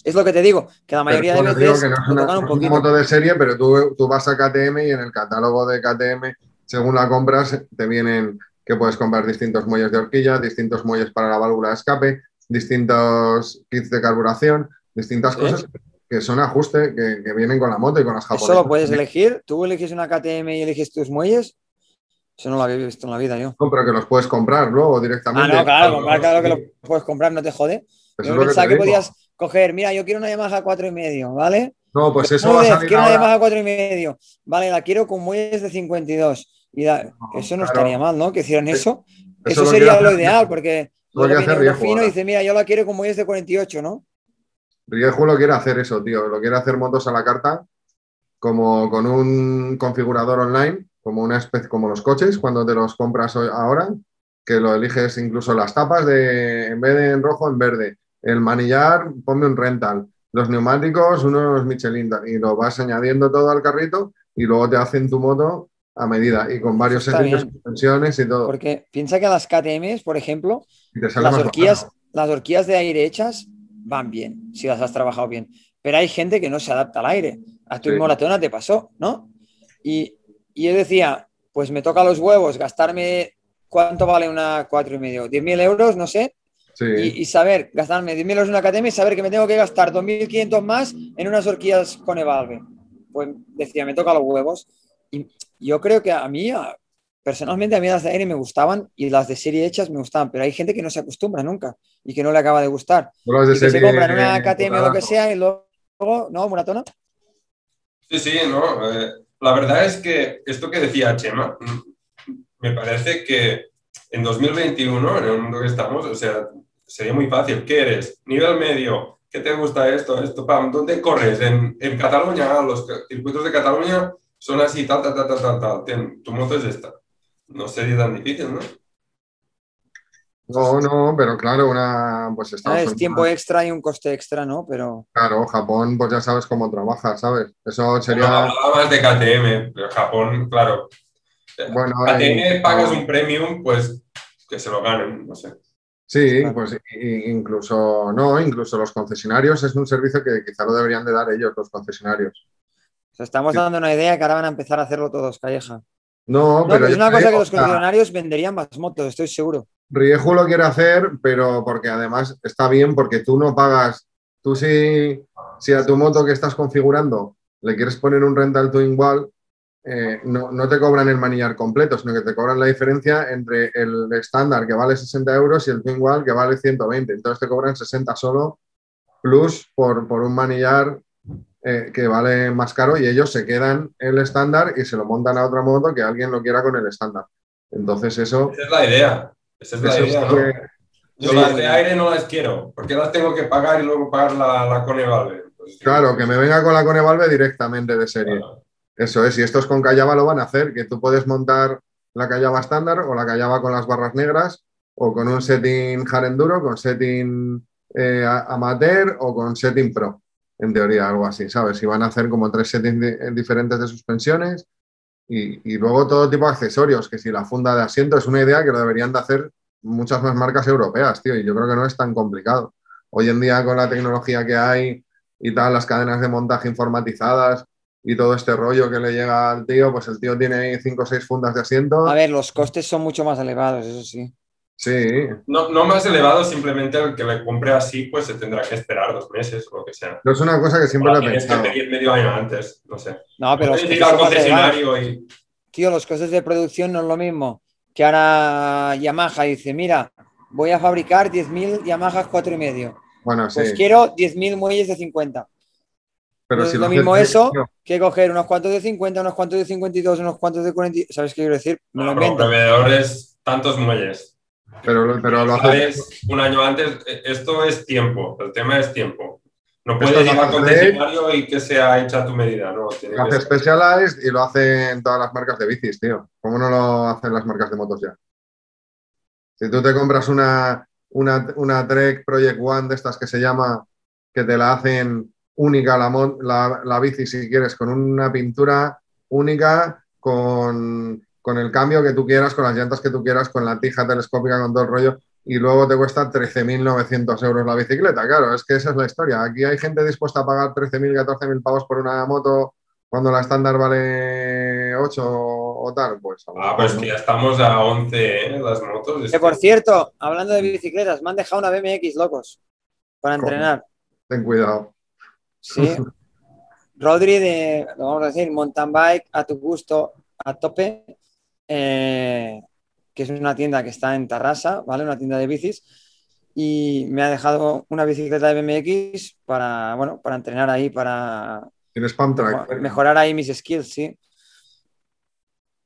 Es lo que te digo, que la mayoría de veces que no es una, un moto de serie, pero tú, tú, vas a KTM y en el catálogo de KTM, según la compras, te vienen que puedes comprar distintos muelles de horquilla, distintos muelles para la válvula de escape, distintos kits de carburación, distintas cosas que son ajustes que, que, vienen con la moto y con las japonesas. ¿Eso lo puedes elegir? ¿Tú eliges una KTM y eliges tus muelles? Eso no lo había visto en la vida yo. No, pero que los puedes comprar luego directamente. Ah, no, claro, claro que lo puedes comprar, no te jode. yo pensaba que podías coger, mira, yo quiero una Yamaha 4 y medio, ¿vale? No, pues eso va a salir Quiero una Yamaha 4 y medio, vale, la quiero con muelles de 52. Y eso no estaría mal, ¿no? Que hicieran eso. Eso, sería lo ideal, porque lo que hacer fino dice, mira, yo la quiero con muelles de 48, ¿no? Riejo lo quiere hacer eso, tío. Lo quiere hacer motos a la carta, como con un configurador online, como una especie, como los coches, cuando te los compras ahora, que lo eliges incluso las tapas de, en vez de en rojo, en verde el manillar, ponme un rental. Los neumáticos, unos Michelin, y lo vas añadiendo todo al carrito y luego te hacen tu moto a medida y con varios suspensiones y todo. Porque piensa que las KTMs, por ejemplo, las horquillas, las horquillas de aire hechas van bien, si las has trabajado bien. Pero hay gente que no se adapta al aire. A tu sí. moratona te pasó, ¿no? Y, y yo decía, pues me toca los huevos gastarme, ¿cuánto vale una cuatro y medio? ¿10.000 euros? No sé. Y, saber gastarme 10.000 euros en una academia y saber que me tengo que gastar 2.500 más en unas horquillas con Evalve. Pues decía, me toca los huevos. Y yo creo que a mí, personalmente, a mí las de aire me gustaban y las de serie hechas me gustaban, pero hay gente que no se acostumbra nunca y que no le acaba de gustar. de y que se compran una KTM o lo que sea y luego, ¿no, Muratona? Sí, sí, no. Eh, la verdad es que esto que decía Chema, mm, me parece que en 2021, en el mundo que estamos, o sea, sería muy fácil. ¿Qué eres? Nivel medio. ¿Qué te gusta esto? Esto, pam. ¿Dónde corres? En, en Cataluña, los circuitos de Cataluña son así, tal, tal, tal, tal, tal, tal. tu moto es esta. No sería tan difícil, ¿no? No, no, pero claro, una pues está. es tiempo extra y un coste extra, ¿no? Pero. Claro, Japón, pues ya sabes cómo trabaja, ¿sabes? Eso sería. No, hablaba más de KTM, pero Japón, claro. Bueno, KTM pagas un premium, pues que se lo ganen, no sé. Sí, pues incluso, no, incluso los concesionarios es un servicio que quizá lo deberían de dar ellos, los concesionarios. estamos dando una idea que ahora van a empezar a hacerlo todos, Calleja. No, pero, es una cosa que los concesionarios venderían más motos, estoy seguro. Rieju lo quiere hacer, pero porque además está bien, porque tú no pagas, tú si, si a tu moto que estás configurando le quieres poner un rental twin igual, eh, no, no, te cobran el manillar completo, sino que te cobran la diferencia entre el estándar que vale 60 euros y el twin wall que vale 120. Entonces te cobran 60 solo, plus por, un manillar eh, que vale más caro y ellos se quedan el estándar y se lo montan a otra moto que alguien lo quiera con el estándar. Entonces eso... Esa es la idea. Esa es la idea, ¿no? Yo las de aire no las quiero, porque las tengo que pagar y luego pagar la, la Conevalve. Pues, claro, que me venga con la Conevalve directamente de serie. Eso es, y estos con Callaba lo van a hacer, que tú puedes montar la Callaba estándar o la Callaba con las barras negras o con un setting hard enduro, con setting eh, amateur o con setting pro, en teoría, algo así, ¿sabes? Y van a hacer como tres settings diferentes de suspensiones y, y, luego todo tipo de accesorios, que si la funda de asiento es una idea que lo deberían de hacer muchas más marcas europeas, tío, y yo creo que no es tan complicado. Hoy en día con la tecnología que hay y tal, las cadenas de montaje informatizadas y todo este rollo que le llega al tío, pues el tío tiene cinco o seis fundas de asiento. A ver, los costes son mucho más elevados, eso sí. Sí. No, no más elevado, simplemente el que le compre así, pues se tendrá que esperar dos meses o lo que sea. No es una cosa que siempre lo he pensado. que pedir medio año antes, no sé. No, pero... Los concesionario y... Tío, los costes de producción no es lo mismo que ahora Yamaha dice, mira, voy a fabricar 10.000 Yamahas 4,5. Bueno, sí. Pues quiero 10.000 muelles de 50. Pero no si es lo mismo eso que coger unos cuantos de 50, unos cuantos de 52, unos cuantos de 40. ¿Sabes qué quiero decir? Me lo invento. proveedores, tantos muelles. Pero, pero lo haces un año antes. Esto es tiempo. El tema es tiempo. No puedes ir al concesionario y que sea hecha a tu medida, ¿no? lo hace Specialized y lo hacen todas las marcas de bicis, tío. ¿Cómo no lo hacen las marcas de motos ya? Si tú te compras una, una, una Trek Project One de estas que se llama, que te la hacen única la, la, la bici si quieres, con una pintura única, con, con el cambio que tú quieras, con las llantas que tú quieras, con la tija telescópica, con todo el rollo y luego te cuesta 13.900 euros la bicicleta. Claro, es que esa es la historia. Aquí hay gente dispuesta a pagar 13.000, 14.000 pavos por una moto cuando la estándar vale 8 o tal. Pues, ah, pues que ya estamos a 11 ¿eh? las motos. Que por cierto, hablando de bicicletas, me han dejado una BMX, locos, para entrenar. Ten cuidado. Sí. Rodri de, lo vamos a decir, mountain bike a tu gusto, a tope. Eh, que es una tienda que está en Tarrasa, ¿vale? Una tienda de bicis. Y me ha dejado una bicicleta de BMX para, bueno, para entrenar ahí, para mejorar ahí mis skills, sí.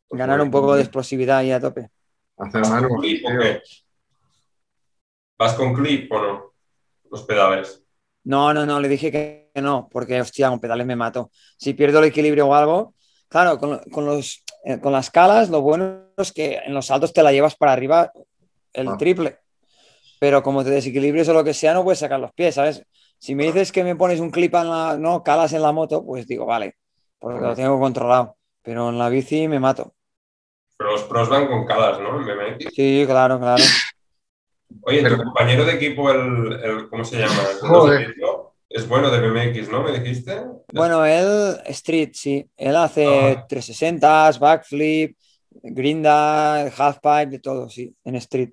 Pues Ganar un poco de explosividad ahí a tope. Hacer manos. ¿Vas con clip o no? Los pedales. No, no, no, le dije que no, porque hostia, con pedales me mato. Si pierdo el equilibrio o algo, claro, con los eh, con las calas, lo bueno es que en los saltos te la llevas para arriba el ah. triple. Pero como te desequilibres o lo que sea, no puedes sacar los pies, ¿sabes? Si me dices que me pones un clip en la, no, calas en la moto, pues digo, vale, porque lo tengo controlado. Pero en la bici me mato. Pero los pros van con calas, ¿no? Sí, claro, claro. Oye, tu compañero de equipo, el, ¿cómo se llama? Es bueno de BMX, ¿no? ¿Me dijiste? Bueno, él, Street, sí. Él hace 360, backflip, grinda, halfpipe, de todo, sí, en Street.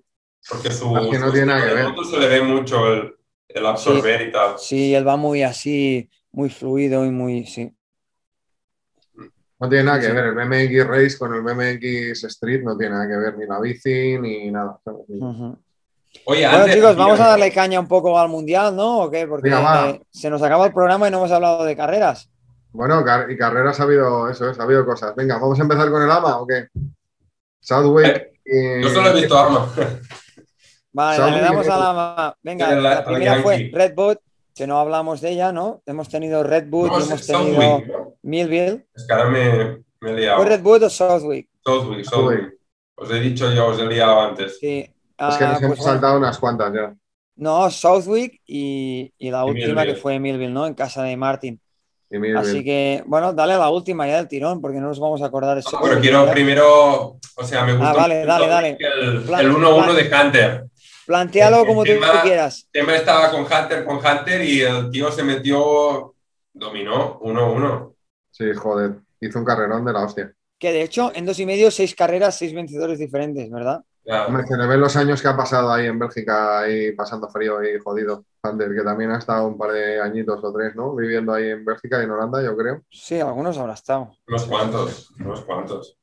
Porque su, que no tiene nada que ver. se le ve mucho el, el absorber y tal. Sí, él va muy así, muy fluido y muy, sí. No tiene nada que ver el BMX Race con el BMX Street, no tiene nada que ver ni la bici ni nada. Oye, bueno, chicos, vamos a darle caña un poco al mundial, ¿no? ¿O qué? Porque se nos acaba el programa y no hemos hablado de carreras. Bueno, y carreras ha habido eso, ha habido cosas. Venga, ¿vamos a empezar con el AMA o qué? Southwick. Eh, Yo solo he visto AMA. Vale, le damos al AMA. Venga, la, primera fue Red Bull, que no hablamos de ella, ¿no? Hemos tenido Red Bull, hemos tenido Millville. Es que ahora me, me he liado. ¿Fue Red Bull o Southwick? Southwick, Southwick. Os he dicho yo, os he liado antes. Sí, es que nos ah, hemos pues saltado unas cuantas ya. No, Southwick y, la última que fue Millville, ¿no? En casa de Martin. Así que, bueno, dale a la última ya del tirón, porque no nos vamos a acordar eso. pero quiero primero, o sea, me gusta ah, vale, dale, dale. el 1-1 de Hunter. Plantealo como tú, quieras. El tema estaba con Hunter, con Hunter y el tío se metió, dominó 1-1. Sí, joder, hizo un carrerón de la hostia. Que de hecho, en dos y medio, seis carreras, seis vencedores diferentes, ¿verdad? Se le ven los años que ha pasado ahí en Bélgica, ahí pasando frío y jodido. Hunter, que también ha estado un par de añitos o tres, ¿no? Viviendo ahí en Bélgica y en Holanda, yo creo. Sí, algunos habrá estado. Unos cuantos, unos cuantos.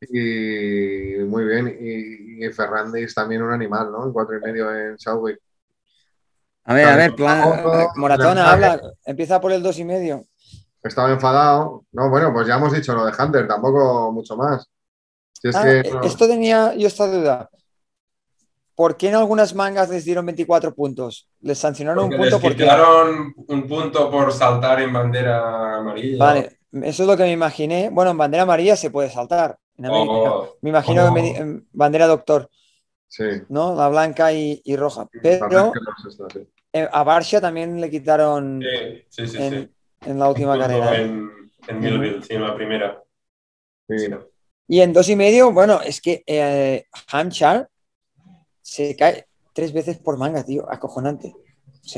Y muy bien. Y, y Ferrandis también un animal, ¿no? En cuatro y medio en Southwick. A ver, a ver, plan, Moratona, habla, empieza por el dos y medio. Estaba enfadado. No, bueno, pues ya hemos dicho lo de Hunter, tampoco mucho más. Ah, esto tenía yo esta duda. ¿Por qué en algunas mangas les dieron 24 puntos? ¿Les sancionaron un punto? Les quitaron un punto por saltar en bandera amarilla. Vale, eso es lo que me imaginé. Bueno, en bandera amarilla se puede saltar. Oh, me imagino oh. en bandera doctor. Sí. ¿No? La blanca y, roja. Pero eh, a Barcia también le quitaron sí, sí, en, en, la última carrera. En, en Millville, sí, en la primera. Y en dos y medio, bueno, es que eh, se cae tres veces por manga, tío, acojonante.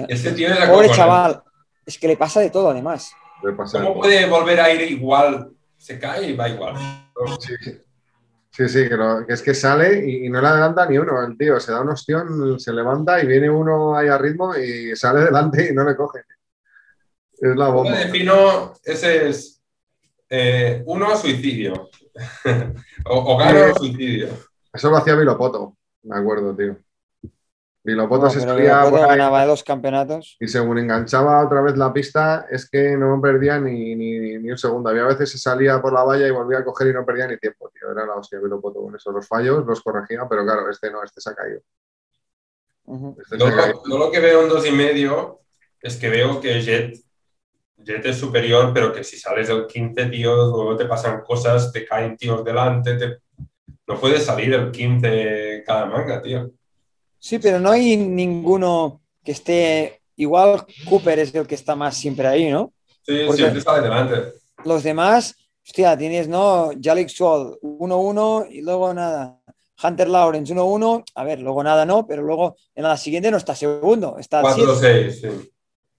este tío es pobre chaval, es que le pasa de todo además. ¿Cómo puede volver a ir igual? Se cae y va igual. Sí, sí, sí que, es que sale y, no le adelanta ni uno. El tío se da una opción, se levanta y viene uno ahí a ritmo y sale delante y no le coge. Es la bomba. Yo defino, ese es eh, uno, suicidio. o, gano suicidio. Eso lo hacía Vilopoto, me acuerdo, tío. Vilopoto se salía. ganaba dos campeonatos. Y según enganchaba otra vez la pista, es que no perdía ni, ni, un segundo. Había veces se salía por la valla y volvía a coger y no perdía ni tiempo, tío. Era la hostia Vilopoto con eso. Los fallos los corregía, pero claro, este no, este se ha caído. Este yo, lo que veo en dos y medio es que veo que Jet Jet es superior, pero que si sales del 15, tío, luego te pasan cosas, te caen tíos delante, no puedes salir el 15 cada manga, tío. Sí, pero no hay ninguno que esté. Igual Cooper es el que está más siempre ahí, ¿no? Sí, siempre sale delante. Los demás, hostia, tienes, ¿no? Jalik Swall 1-1 y luego nada. Hunter Lawrence 1-1, a ver, luego nada no, pero luego en la siguiente no está segundo, está 4-6, sí.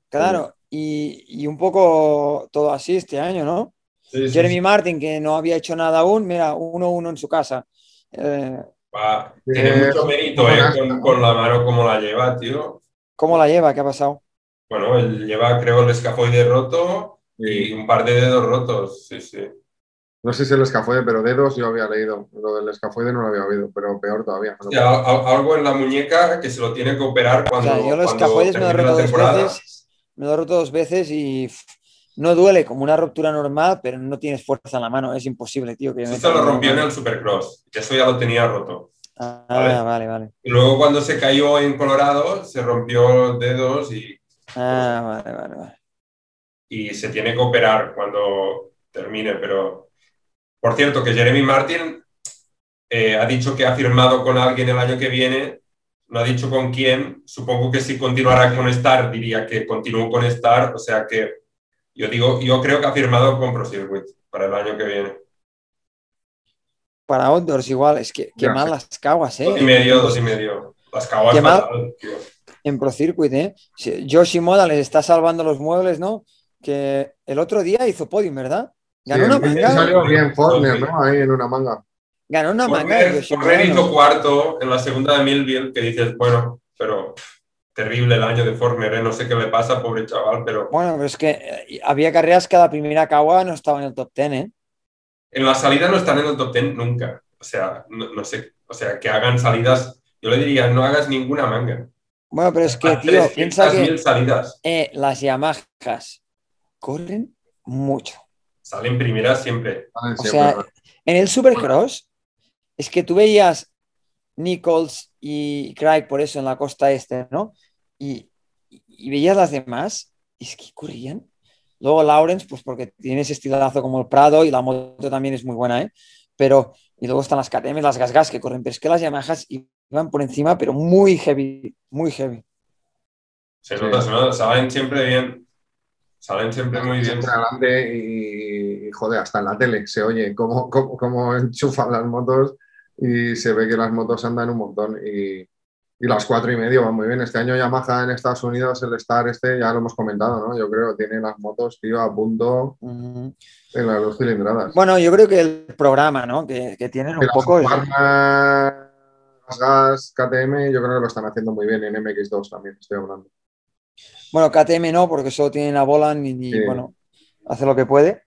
Claro, y, un poco todo así este año, ¿no? Jeremy Martin, que no había hecho nada aún, mira, 1-1 en su casa. Eh, tiene mucho mérito ¿eh? con, la mano como la lleva, tío. ¿Cómo la lleva? ¿Qué ha pasado? Bueno, él lleva, creo, el escafoide roto y un par de dedos rotos, sí, sí. No sé si el escafoide, pero dedos yo había leído. Lo del escafoide no lo había oído, pero peor todavía. algo en la muñeca que se lo tiene que operar cuando. O sea, yo los escafoides me he roto dos veces me lo he roto dos veces y no duele como una ruptura normal, pero no tienes fuerza en la mano, es imposible, tío. Que Esto lo rompió en el Supercross, eso ya lo tenía roto. Ah, ¿vale? vale, Y luego cuando se cayó en Colorado, se rompió los dedos y... Ah, vale, vale, vale. Y se tiene que operar cuando termine, pero... Por cierto, que Jeremy Martin eh, ha dicho que ha firmado con alguien el año que viene no ha dicho con quién, supongo que si continuará con Star diría que continúo con Star, o sea que yo digo, yo creo que ha firmado con ProCircuit para el año que viene. Para Outdoors igual, es que qué mal las caguas, ¿eh? Dos y medio, dos y medio. Las caguas qué mal, En ProCircuit, ¿eh? Yoshimoda les está salvando los muebles, ¿no? Que el otro día hizo podium, ¿verdad? Ganó una manga. Salió bien Forner, ¿no? Ahí en una manga. Ganó una manga. Correr hizo cuarto en la segunda de Millville, que dices, bueno, pero terrible el año de Former, ¿eh? no sé qué le pasa, pobre chaval, pero... Bueno, pero es que eh, había carreras que la primera cagua no estaba en el top ten, ¿eh? En la salida no están en el top ten nunca, o sea, no, sé, o sea, que hagan salidas, yo le diría, no hagas ninguna manga. Bueno, pero es que, tío, piensa que salidas. Eh, las Yamahas corren mucho. Salen primeras siempre. O sea, en el Supercross es que tú veías Nichols y Craig por eso en la costa este, ¿no? Y, veías las demás y es que corrían. Luego Lawrence, pues porque tiene ese estilazo como el Prado y la moto también es muy buena, ¿eh? Pero, y luego están las KTM, las Gasgas que corren, pero es que las Yamahas iban por encima, pero muy heavy, muy heavy. Se nota, se nota, saben siempre bien. Salen siempre muy bien. Adelante y, joder, hasta en la tele se oye cómo, cómo, cómo enchufan las motos y se ve que las motos andan un montón y, las cuatro y medio van muy bien. Este año Yamaha en Estados Unidos, el Star este, ya lo hemos comentado, ¿no? Yo creo que tiene las motos, tío, a punto en las dos cilindradas. Bueno, yo creo que el programa, ¿no? Que, que tienen un poco... Las gas, KTM, yo creo que lo están haciendo muy bien en MX2 también, estoy hablando. Bueno, KTM no, porque solo tienen a Bolan y, bueno, hace lo que puede.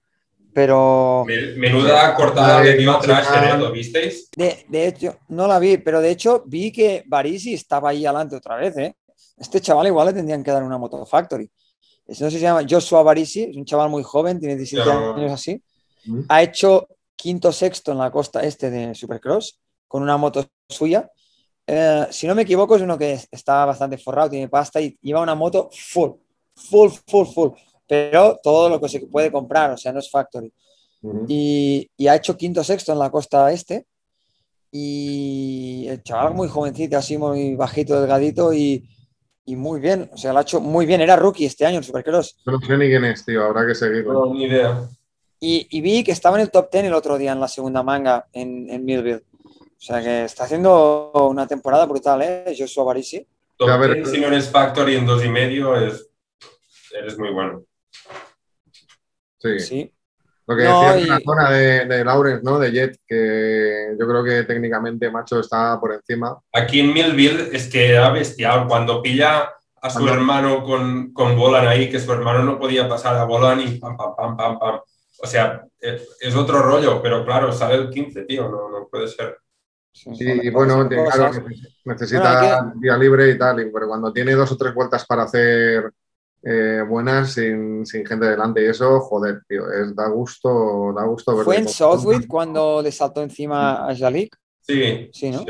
Pero. Menuda cortada de dio atrás. ¿lo visteis? De, hecho, no la vi, pero de hecho vi que Barisi estaba ahí adelante otra vez, ¿eh? Este chaval igual le tendrían que dar una Moto Factory. No sé si se llama Joshua Barisi, es un chaval muy joven, tiene 17 años así. Ha hecho quinto sexto en la costa este de Supercross con una moto suya. Eh, si no me equivoco, es uno que está bastante forrado, tiene pasta y lleva una moto full, full, full, full. Pero todo lo que se puede comprar, o sea, no es factory. y, y, ha hecho quinto sexto en la costa este. Y el chaval muy jovencito, así muy bajito, delgadito y, y muy bien. O sea, lo ha hecho muy bien. Era rookie este año en Supercross. No sé ni quién es, tío. Habrá que seguirlo. No, ni idea. Y, y, vi que estaba en el top 10 el otro día en la segunda manga en, en Millville. O sea que está haciendo una temporada brutal, ¿eh? Joshua Barisi. Top a ver, si no eres Factory en dos y medio, es, eres muy bueno. Sí. Sí. Lo que No, decía y- en la zona de, de Lawrence, ¿no? De Jet, que yo creo que técnicamente Macho está por encima. Aquí en Millville es que era bestial. Cuando pilla a su hermano con, con Bolan ahí, que su hermano no podía pasar a Bolan y pam, pam, pam, pam, pam. O sea, es, es otro rollo, pero claro, sale el 15, tío, no, no puede ser. Sí, y bueno, claro, necesita Bueno, día libre y tal, pero cuando tiene dos o tres vueltas para hacer eh, buenas sin, sin gente delante y eso, joder, tío, es, da gusto, da gusto verlo. Fue en Southwood cuando le saltó encima a Jalik. Sí, Sí, ¿no?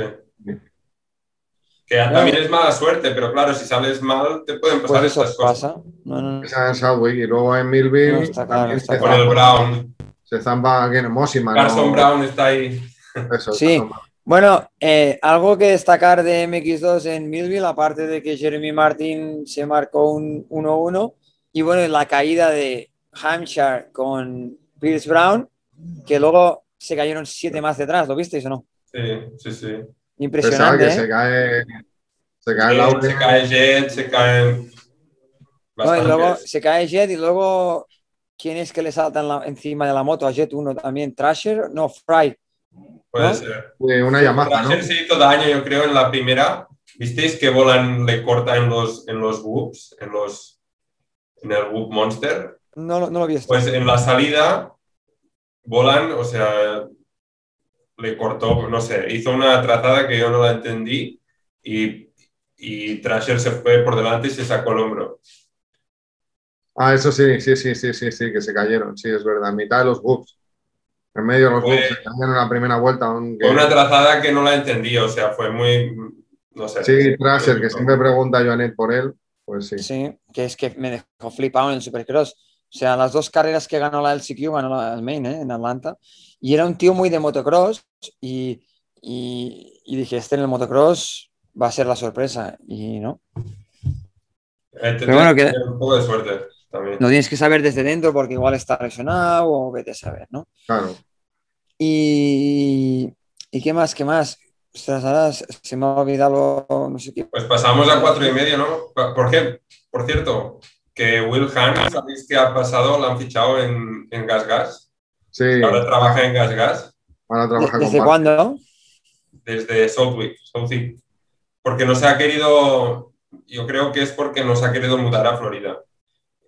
Que también es mala suerte, pero claro, si sales mal, te pueden pasar Pues eso estas cosas. pasa. No, no, no. Esa en Southwick y luego en Millville No, está claro, está se, Con el zampa, Brown. se zampa ¿quién? Mosiman, Carson ¿no? Brown está ahí. Eso, Sí. está zampa. Bueno, eh, algo que destacar de MX2 en Millville, aparte de que Jeremy Martin se marcó un 1-1, y bueno, la caída de Hampshire con Pierce Brown, que luego se cayeron siete más detrás, ¿lo visteis o no? Sí, sí, sí. Impresionante, que ¿eh? se cae, se cae Lawrence. se cae Jet, se caen. No, y luego se cae Jet y luego, ¿quién es que le salta en la- encima de la moto a Jet 1 también? ¿Trasher? No, Fry. Puede ¿no? ser. de una Yamaha, ¿no? Se hizo daño, yo creo, en la primera. ¿Visteis que Bolan le corta en los, en los whoops? En, los, en el whoop monster. No, lo- no lo vi esto. Pues en la salida, Bolan, o sea, le cortó, no sé, hizo una trazada que yo no la entendí y, y Thrasher se fue por delante y se sacó el hombro. Ah, eso sí, sí, sí, sí, sí, sí, que se cayeron, sí, es verdad, mitad de los books. En medio de los Fue- books se en la primera vuelta. aunque- Fue una trazada que no la entendí, o sea, fue muy, no sé. Sí, Trasher, que siempre pregunta a Joanet por él, pues sí. Sí, que es que me dejó flipado en el Supercross. O sea, las dos carreras que ganó la LCQ, ganó la el Main ¿eh? en Atlanta. Y era un tío muy de motocross. Y, y, y dije, este en el motocross va a ser la sorpresa. Y no. Eh, Pero bueno, que- un poco de suerte también. Lo tienes que saber desde dentro porque igual está lesionado o vete a saber, ¿no? Claro. Y, ¿y qué más? ¿Qué más? Ostras, ahora se me ha olvidado, no sé qué. Pues pasamos a cuatro y medio, ¿no? ¿Por qué? Por cierto, que Will Hunt, ¿sabéis qué ha pasado? Lo han fichado en, en Gas Gas. Sí, Ahora trabaja en Gas Gas ahora trabaja ¿Desde cuándo? desde Southwick, Southwick. Porque no se ha querido, yo creo que es porque no se ha querido mudar a Florida.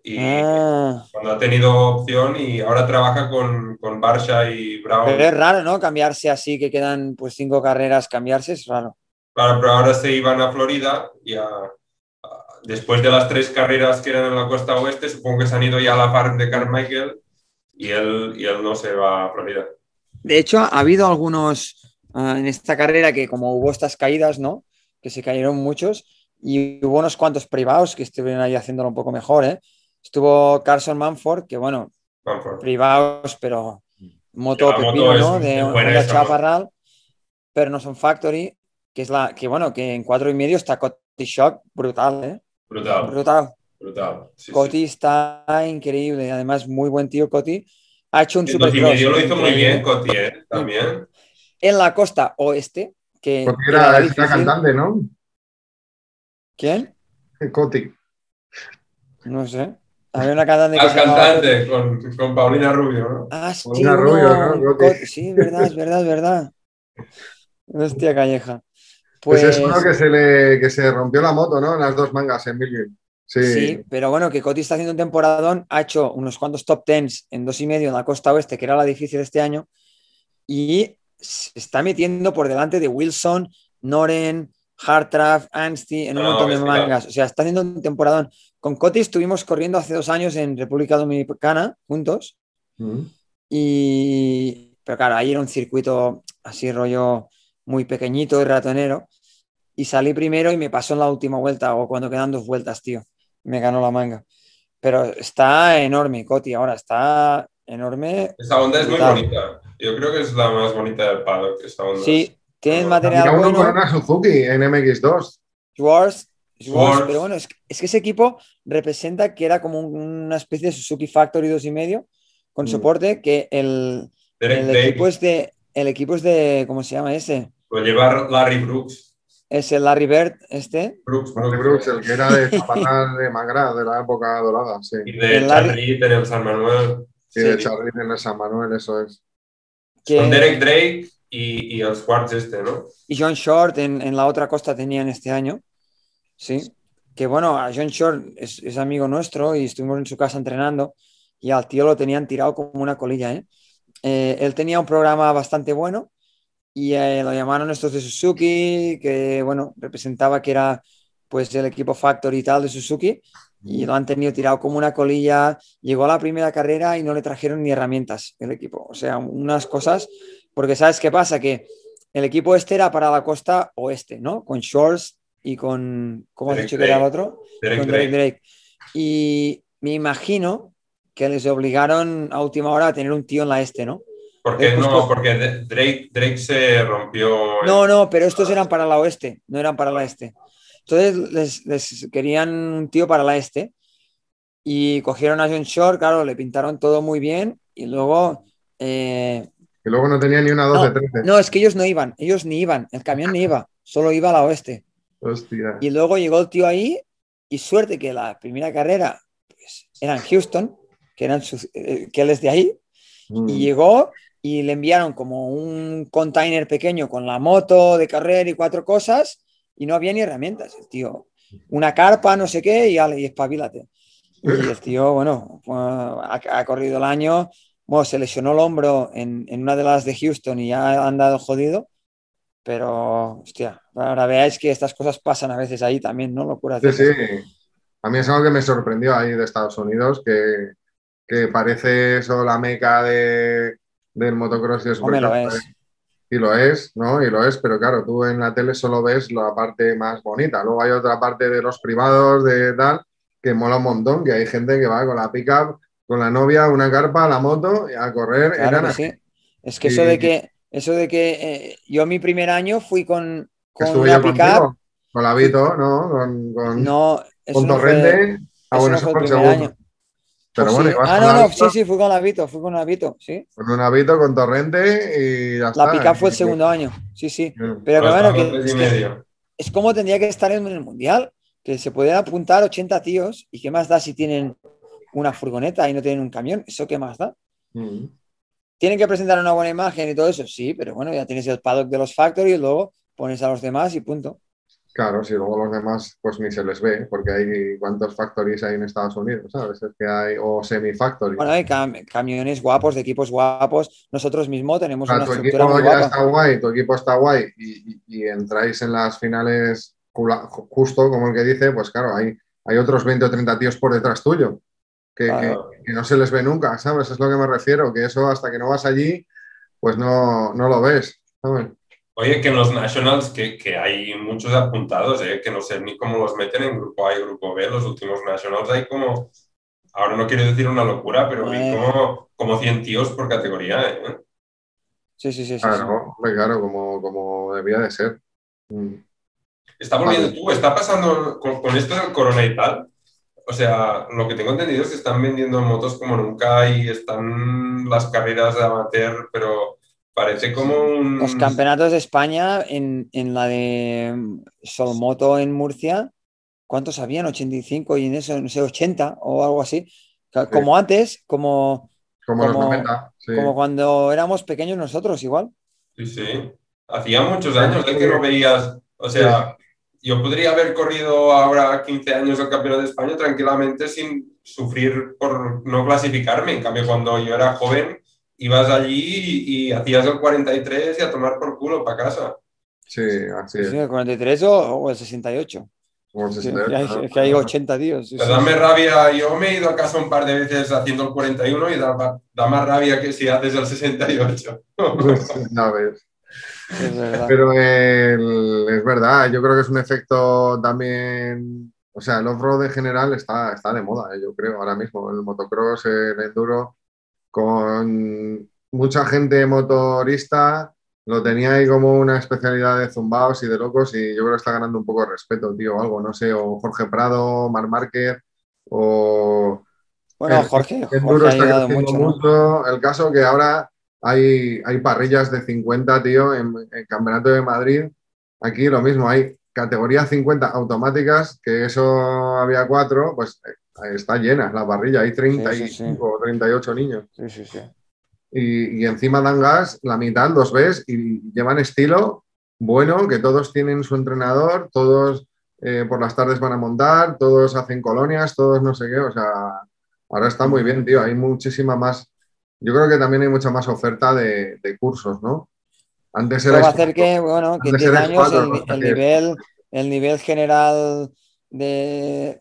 Y Ah, cuando ha tenido opción y ahora trabaja con, con Barsha y Brown. pero es raro, ¿no? Cambiarse así, que quedan pues cinco carreras, cambiarse es raro. Claro, pero ahora se iban a Florida y a- a- después de las tres carreras que eran en la costa oeste, supongo que se han ido ya a la farm de Carmichael y él, y él no se va a Florida. De hecho, ha habido algunos ah, en esta carrera que como hubo estas caídas, ¿no? Que se cayeron muchos y hubo unos cuantos privados que estuvieron ahí haciéndolo un poco mejor, ¿eh? Estuvo Carson Manford, que bueno, Manford. privados, pero moto La moto pepino, es- ¿no? De ¿no? Chaparral, pero no son Factory, que es la que bueno, que en cuatro y medio está Coti Shock, brutal, ¿eh? Brutal, Brutal. brutal. Sí, sí. Coti está increíble, además muy buen tío Coti. Ha hecho un medio lo hizo muy bien, Coti, ¿eh? También. en la costa oeste, que Porque era era, cantante, ¿no? ¿Quién? Coti. No sé. Había una cantante que Al se llamaba- cantante con, con Paulina Rubio, ¿no? Ah, sí, Paulina Rubio, ¿no? Coti, Sí, verdad, es verdad, es verdad. Hostia, calleja. Pues, Pues, es uno que se le que se rompió la moto, ¿no? En las dos mangas en Millville. Sí. sí, pero bueno, que Coti está haciendo un temporadón, ha hecho unos cuantos top tens en dos y medio en la costa oeste, que era la difícil este año, y se está metiendo por delante de Wilson, Noren, Hartraff, Ansty, en un No, montón de mangas. O sea, está haciendo un temporadón. Con Coti estuvimos corriendo hace dos años en República Dominicana juntos Mm. y, pero claro, ahí era un circuito así rollo muy pequeñito y ratonero. Y salí primero y me pasó en la última vuelta o cuando quedan dos vueltas, tío. Me ganó la manga. Pero está enorme, Coti, ahora está enorme. Esta onda es muy bonita. Yo creo que es la más bonita del paddock, esta onda. Sí, tiene material bueno. Corona Suzuki en MX2. Schwartz, pero bueno, es, es, que ese equipo representa que era como una especie de Suzuki Factory 2,5 con mm. soporte que el, el equipo es de, el equipo es de, ¿cómo se llama ese? Lo lleva Larry Brooks. Es el Larry Bird, este. Brooks, Larry Brooks, el que era de Zapatal de Magra, de la época dorada, sí. Y de el Charlie en el San Manuel. Sí, de Charlie en el San Manuel, eso es. Con Derek Drake y, y, el Schwartz este, ¿no? Y John Short en, en, la otra costa tenían este año. Sí. Que bueno, a John Short es, es, amigo nuestro y estuvimos en su casa entrenando y al tío lo tenían tirado como una colilla, ¿eh? Eh, él tenía un programa bastante bueno y eh, lo llamaron estos de Suzuki, que bueno, representaba que era pues el equipo Factory y tal de Suzuki y lo han tenido tirado como una colilla. Llegó a la primera carrera y no le trajeron ni herramientas el equipo. O sea, unas cosas, porque ¿sabes qué pasa? Que el equipo este era para la costa oeste, ¿no? Con Shores y con, ¿cómo has dicho que era el otro? con Drake. Drake. Y me imagino que les obligaron a última hora a tener un tío en la este, ¿no? Porque no, porque Drake, Drake se rompió. No, no, pero estos eran para la oeste, no eran para la este. Entonces les, querían un tío para la este y cogieron a John Shore, claro, le pintaron todo muy bien y luego. Eh... Y luego no tenía ni una 12-13. No, no, es que ellos no iban, ellos ni iban, el camión ni iba, solo iba a la oeste. Hostia. Y luego llegó el tío ahí y suerte que la primera carrera pues, era en Houston que, eran eh, que él es de ahí, y mm. llegó y le enviaron como un container pequeño con la moto de carrera y cuatro cosas, y no había ni herramientas, el tío. Una carpa, no sé qué, y, y espabilate. Y el tío, bueno, ha, corrido el año, bueno, se lesionó el hombro en, en, una de las de Houston y ya ha andado jodido, pero, hostia, ahora veáis que estas cosas pasan a veces ahí también, ¿no? Locura. Sí, sí. A mí es algo que me sorprendió ahí de Estados Unidos, que, que parece eso la meca de, del motocross y lo es. Y lo es, ¿no? Y lo es, pero claro, tú en la tele solo ves la parte más bonita. Luego hay otra parte de los privados, de tal, que mola un montón, que hay gente que va con la pickup, con la novia, una carpa, la moto, a correr. Claro sí. Es que eso de que, eso de que eh, yo mi primer año fui con, con una pickup. Con la Vito, ¿no? Con, con, no, con Torrente. ah, bueno, eso fue el segundo. Pero bueno, Ah, no, no, sí, sí, fui con Avito, fui con Avito, sí. Con un Avito, con Torrente y ya está. La pica fue el segundo año, sí, sí. Pero que bueno, que, es, como tendría que estar en el Mundial, que se pueden apuntar 80 tíos y qué más da si tienen una furgoneta y no tienen un camión, ¿eso qué más da? Mm. Tienen que presentar una buena imagen y todo eso, sí, pero bueno, ya tienes el paddock de los factories y luego pones a los demás y punto. Claro, si luego los demás pues ni se les ve, porque hay cuántos factories hay en Estados Unidos, ¿sabes? Es que hay, o semi-factories. Bueno, hay camiones guapos, de equipos guapos. Nosotros mismos tenemos una tu estructura equipo ya está guay, tu equipo está guay y, entráis en las finales justo como el que dice, pues claro, hay, hay otros 20 o 30 tíos por detrás tuyo que, que, no se les ve nunca, ¿sabes? Es lo que me refiero, que eso hasta que no vas allí, pues no, no lo ves, ¿sabes? Oye, que en los Nationals, que, que hay muchos apuntados, ¿eh? que no sé ni cómo los meten en grupo A y grupo B, los últimos Nationals hay como, ahora no quiero decir una locura, pero eh. como, como 100 tíos por categoría. ¿eh? Sí, sí, sí. Claro, sí, claro como, como debía de ser. Mm. Está volviendo tú, está pasando con, con, esto del corona y tal. O sea, lo que tengo entendido es que están vendiendo motos como nunca y están las carreras de amateur, pero Parece como un... Los campeonatos de España en, en la de Solmoto en Murcia, ¿cuántos habían? 85 y en eso, no sé, 80 o algo así. Como antes, como... Como, como, 90, como cuando éramos pequeños nosotros, igual. Sí, sí. Hacía muchos años de que no veías, o sea, yo podría haber corrido ahora 15 años el campeonato de España tranquilamente sin sufrir por no clasificarme. En cambio, cuando yo era joven, ibas allí y, hacías el 43 y a tomar por culo para casa. Sí, así es. ¿El 43 o, el 68? es que hay 80 tíos. dame rabia, yo me he ido a casa un par de veces haciendo el 41 y da, más rabia que si haces el 68. no, ves. Pero es verdad, yo creo que es un efecto también, o sea, el off-road en general está, está de moda, eh, yo creo, ahora mismo, el motocross, el enduro, con mucha gente motorista lo tenía ahí como una especialidad de zumbaos y de locos y yo creo que está ganando un poco de respeto, tío, algo, no sé, o Jorge Prado, Mar Márquez, o... Bueno, Jorge, Jorge ha ayudado mucho, El caso que ahora hay, hay parrillas de 50, tío, en el Campeonato de Madrid. Aquí lo mismo, hay categoría 50 automáticas, que eso había cuatro, pues eh, está llena la parrilla, hay 35 o 38 niños. Sí, sí, sí y, encima dan gas la mitad, los ves, y llevan estilo bueno, que todos tienen su entrenador, todos eh, por las tardes van a montar, todos hacen colonias, todos no sé qué, o sea, ahora está muy bien, tío, hay muchísima más, yo creo que también hay mucha más oferta de, cursos, ¿no? Antes era... Va a hacer que, bueno, que en 10 años el, nivel, el nivel general de...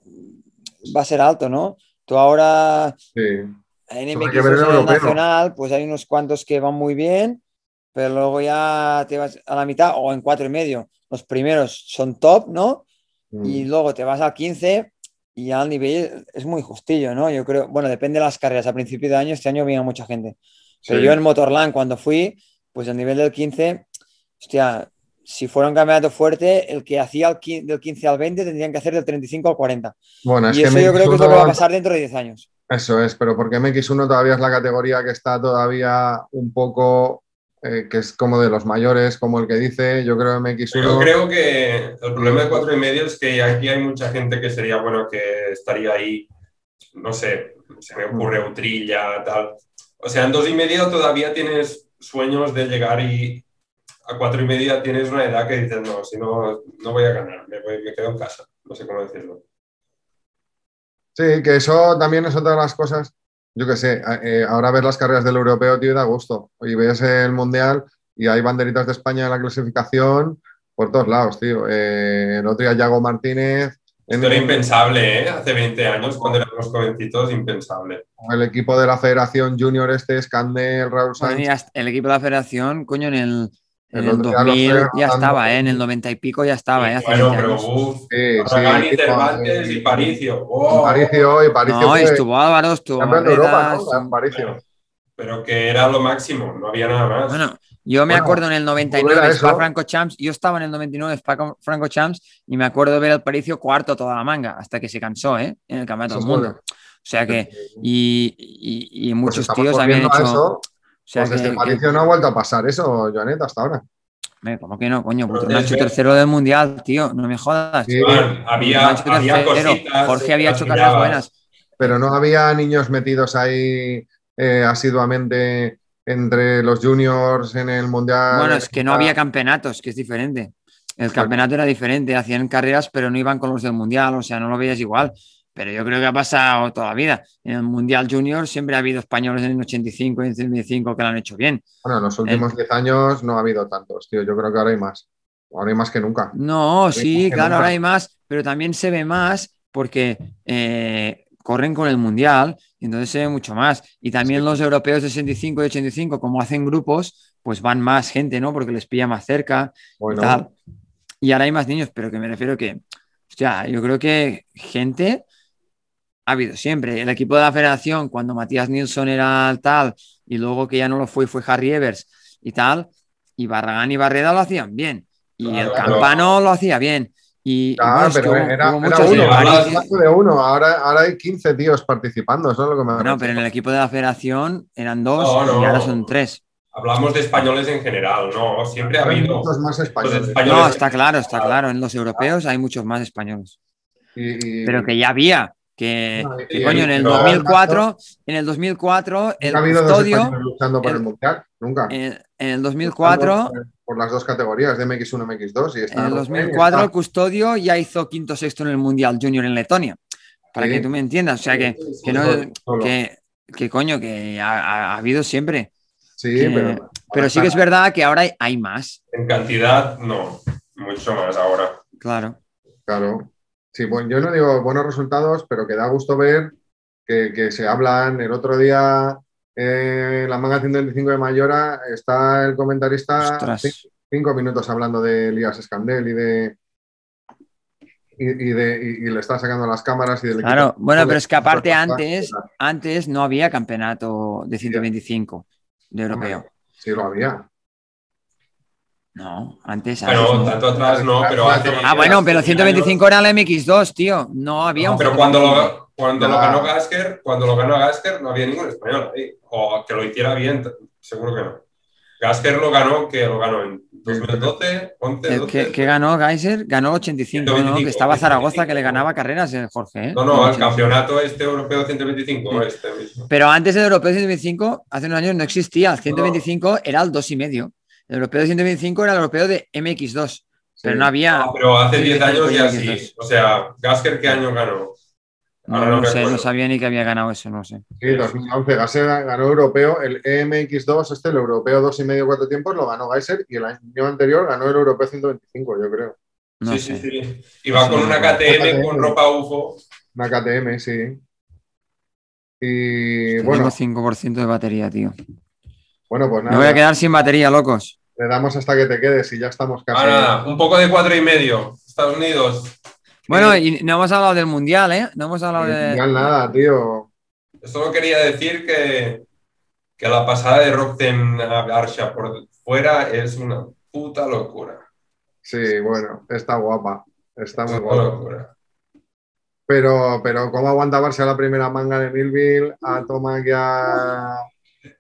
va a ser alto, ¿no? Tú ahora... Sí en MX nacional, pues hay unos cuantos que van muy bien, pero luego ya te vas a la mitad o en cuatro y medio. Los primeros son top, ¿no? Y mm. luego te vas al 15 y al nivel es muy justillo, ¿no? Yo creo, bueno, depende de las carreras. A principio de año, este año viene mucha gente. Pero yo en Motorland, cuando fui, pues al nivel del 15, hostia, si fuera un campeonato fuerte, el que hacía del 15 al 20 tendrían que hacer del 35 al 40. Bueno, y eso yo creo que es lo que va a pasar dentro de 10 años. Eso es, pero porque MX1 todavía es la categoría que está todavía un poco, eh, que es como de los mayores, como el que dice, yo creo MX1... Yo creo que el problema de cuatro y medio es que aquí hay mucha gente que sería bueno que estaría ahí, no sé, se me ocurre Utrilla, tal. O sea, en dos y medio todavía tienes sueños de llegar y a cuatro y media tienes una edad que dices, no, si no, no voy a ganar, me, me quedo en casa, no sé cómo decirlo. Sí, que eso también es otra de las cosas. Yo qué sé, eh, ahora ves las carreras del europeo, tío, da gusto. Y ves el mundial y hay banderitas de España en la clasificación por todos lados, tío. Eh, el otro día Yago Martínez. Esto era impensable, ¿eh? Hace 20 años, cuando éramos jovencitos, impensable. El equipo de la Federación Junior este, Scandel, Raúl Sánchez. el equipo de la Federación, coño, en el, en el 2000 ya estaba, ¿eh? en el 90 y pico ya estaba. ¿eh? bueno, pero uff, sí, y Paricio. Oh. Paricio y Paricio. No, estuvo Álvaro, estuvo Europa, ¿no? Paricio. Pero que era lo máximo, no había nada más. Bueno, yo me acuerdo en el 99 Spa Franco Champs, yo estaba en el 99 Spa Franco Champs y me acuerdo de ver al Paricio cuarto toda la manga, hasta que se cansó, ¿eh? En el Campeonato del Mundo. O sea que, y, y, y pues muchos tíos habían hecho sea pues desde Paricio no ha vuelto a pasar eso, Joanet, hasta ahora. ¿Cómo que no, coño? Puto Nacho tercero del mundial, tío, no me jodas. Sí, había, había cositas, Jorge había hecho carreras buenas. Pero no había niños metidos ahí eh, asiduamente entre los juniors en el mundial. Bueno, es que no había campeonatos, que es diferente. El campeonato era diferente, hacían carreras, pero no iban con los del mundial, o sea, no lo veías igual pero yo creo que ha pasado toda la vida. En el Mundial Junior siempre ha habido españoles en el 85 y en el 75 que lo han hecho bien. Bueno, en los últimos 10 años no ha habido tantos, tío. Yo creo que ahora hay más. Ahora hay más que nunca. No, sí, claro, ahora hay más, pero también se ve más porque eh, corren con el Mundial y entonces se ve mucho más. Y también los europeos de 65 y 85, como hacen grupos, pues van más gente, ¿no? Porque les pilla más cerca y tal. Y ahora hay más niños, pero que me refiero que, hostia, yo creo que gente ha habido siempre. El equipo de la federación, cuando Matías Nilsson era tal, y luego que ya no lo fue, fue Harry Evers y tal, y Barragán y Barreda lo hacían bien. Y el Campano lo hacía bien. Y, claro, pero era, uno, de uno. Ahora, ahora hay 15 tíos participando, eso es lo que me No, pero en el equipo de la federación eran dos y ahora son tres. Hablamos de españoles en general, ¿no? Siempre ha habido. Muchos más españoles. No, está claro, está claro. En los europeos hay muchos más españoles. Pero que ya había. Que, coño, en el 2004, en el 2004, el custodio. luchando por el, mundial, nunca. En, el 2004. Por, las dos categorías de MX1 MX2. Y en el 2004, el custodio ya hizo quinto sexto en el mundial junior en Letonia. Para que tú me entiendas. O sea, que, que, no, que, que, coño, que ha, habido siempre. Sí, pero. Pero sí que es verdad que ahora hay más. En cantidad, no. Mucho más ahora. Claro. Claro. Sí, bueno, yo no digo buenos resultados, pero que da gusto ver que, se hablan. El otro día, eh, la manga 125 de Mayora, está el comentarista cinco, minutos hablando de Elías Escandel y de. Y, de, y, le está sacando las cámaras y del Claro, bueno, pero es que aparte antes, antes no había campeonato de 125 de europeo. Sí, lo había. No, antes. Pero tanto atrás no, pero Ah, bueno, pero 125 era el MX2, tío. No había un. Pero cuando lo, cuando lo ganó Gasker, cuando lo ganó Gasker, no había ningún español ahí. O que lo hiciera bien, seguro que no. Gasker lo ganó, que lo ganó en 2012, 11, 12. ¿Qué, ganó Geiser? Ganó 85, ¿no? Que estaba Zaragoza que le ganaba carreras, el Jorge. ¿eh? No, no, al campeonato este europeo 125, este mismo. Pero antes del europeo 125, hace unos años no existía. El 125 era el 2,5. El europeo de 125 era el europeo de MX2, pero no había. No, pero hace 10 años ya sí. O sea, Gasker, ¿qué año ganó? no, sé, no sabía ni que había ganado eso, no sé. Sí, 2011 Gasker ganó europeo, el MX2, este, el europeo dos y medio, cuatro tiempos, lo ganó Geiser y el año anterior ganó el europeo 125, yo creo. sí, sí, sí. Y va con una KTM, con ropa UFO. Una KTM, sí. Y bueno. Tengo 5% de batería, tío. Bueno, pues nada. Me voy a quedar sin batería, locos. Le damos hasta que te quedes y ya estamos casi. Ah, un poco de cuatro y medio. Estados Unidos. Bueno, y no hemos hablado del mundial, ¿eh? No hemos hablado de. Mundial nada, tío. Solo quería decir que, que la pasada de Rockten a Arsha por fuera es una puta locura. Sí, bueno, está guapa. Está muy guapa. Locura. Pero, pero ¿cómo aguanta Barça la primera manga de Millville? A Toma ya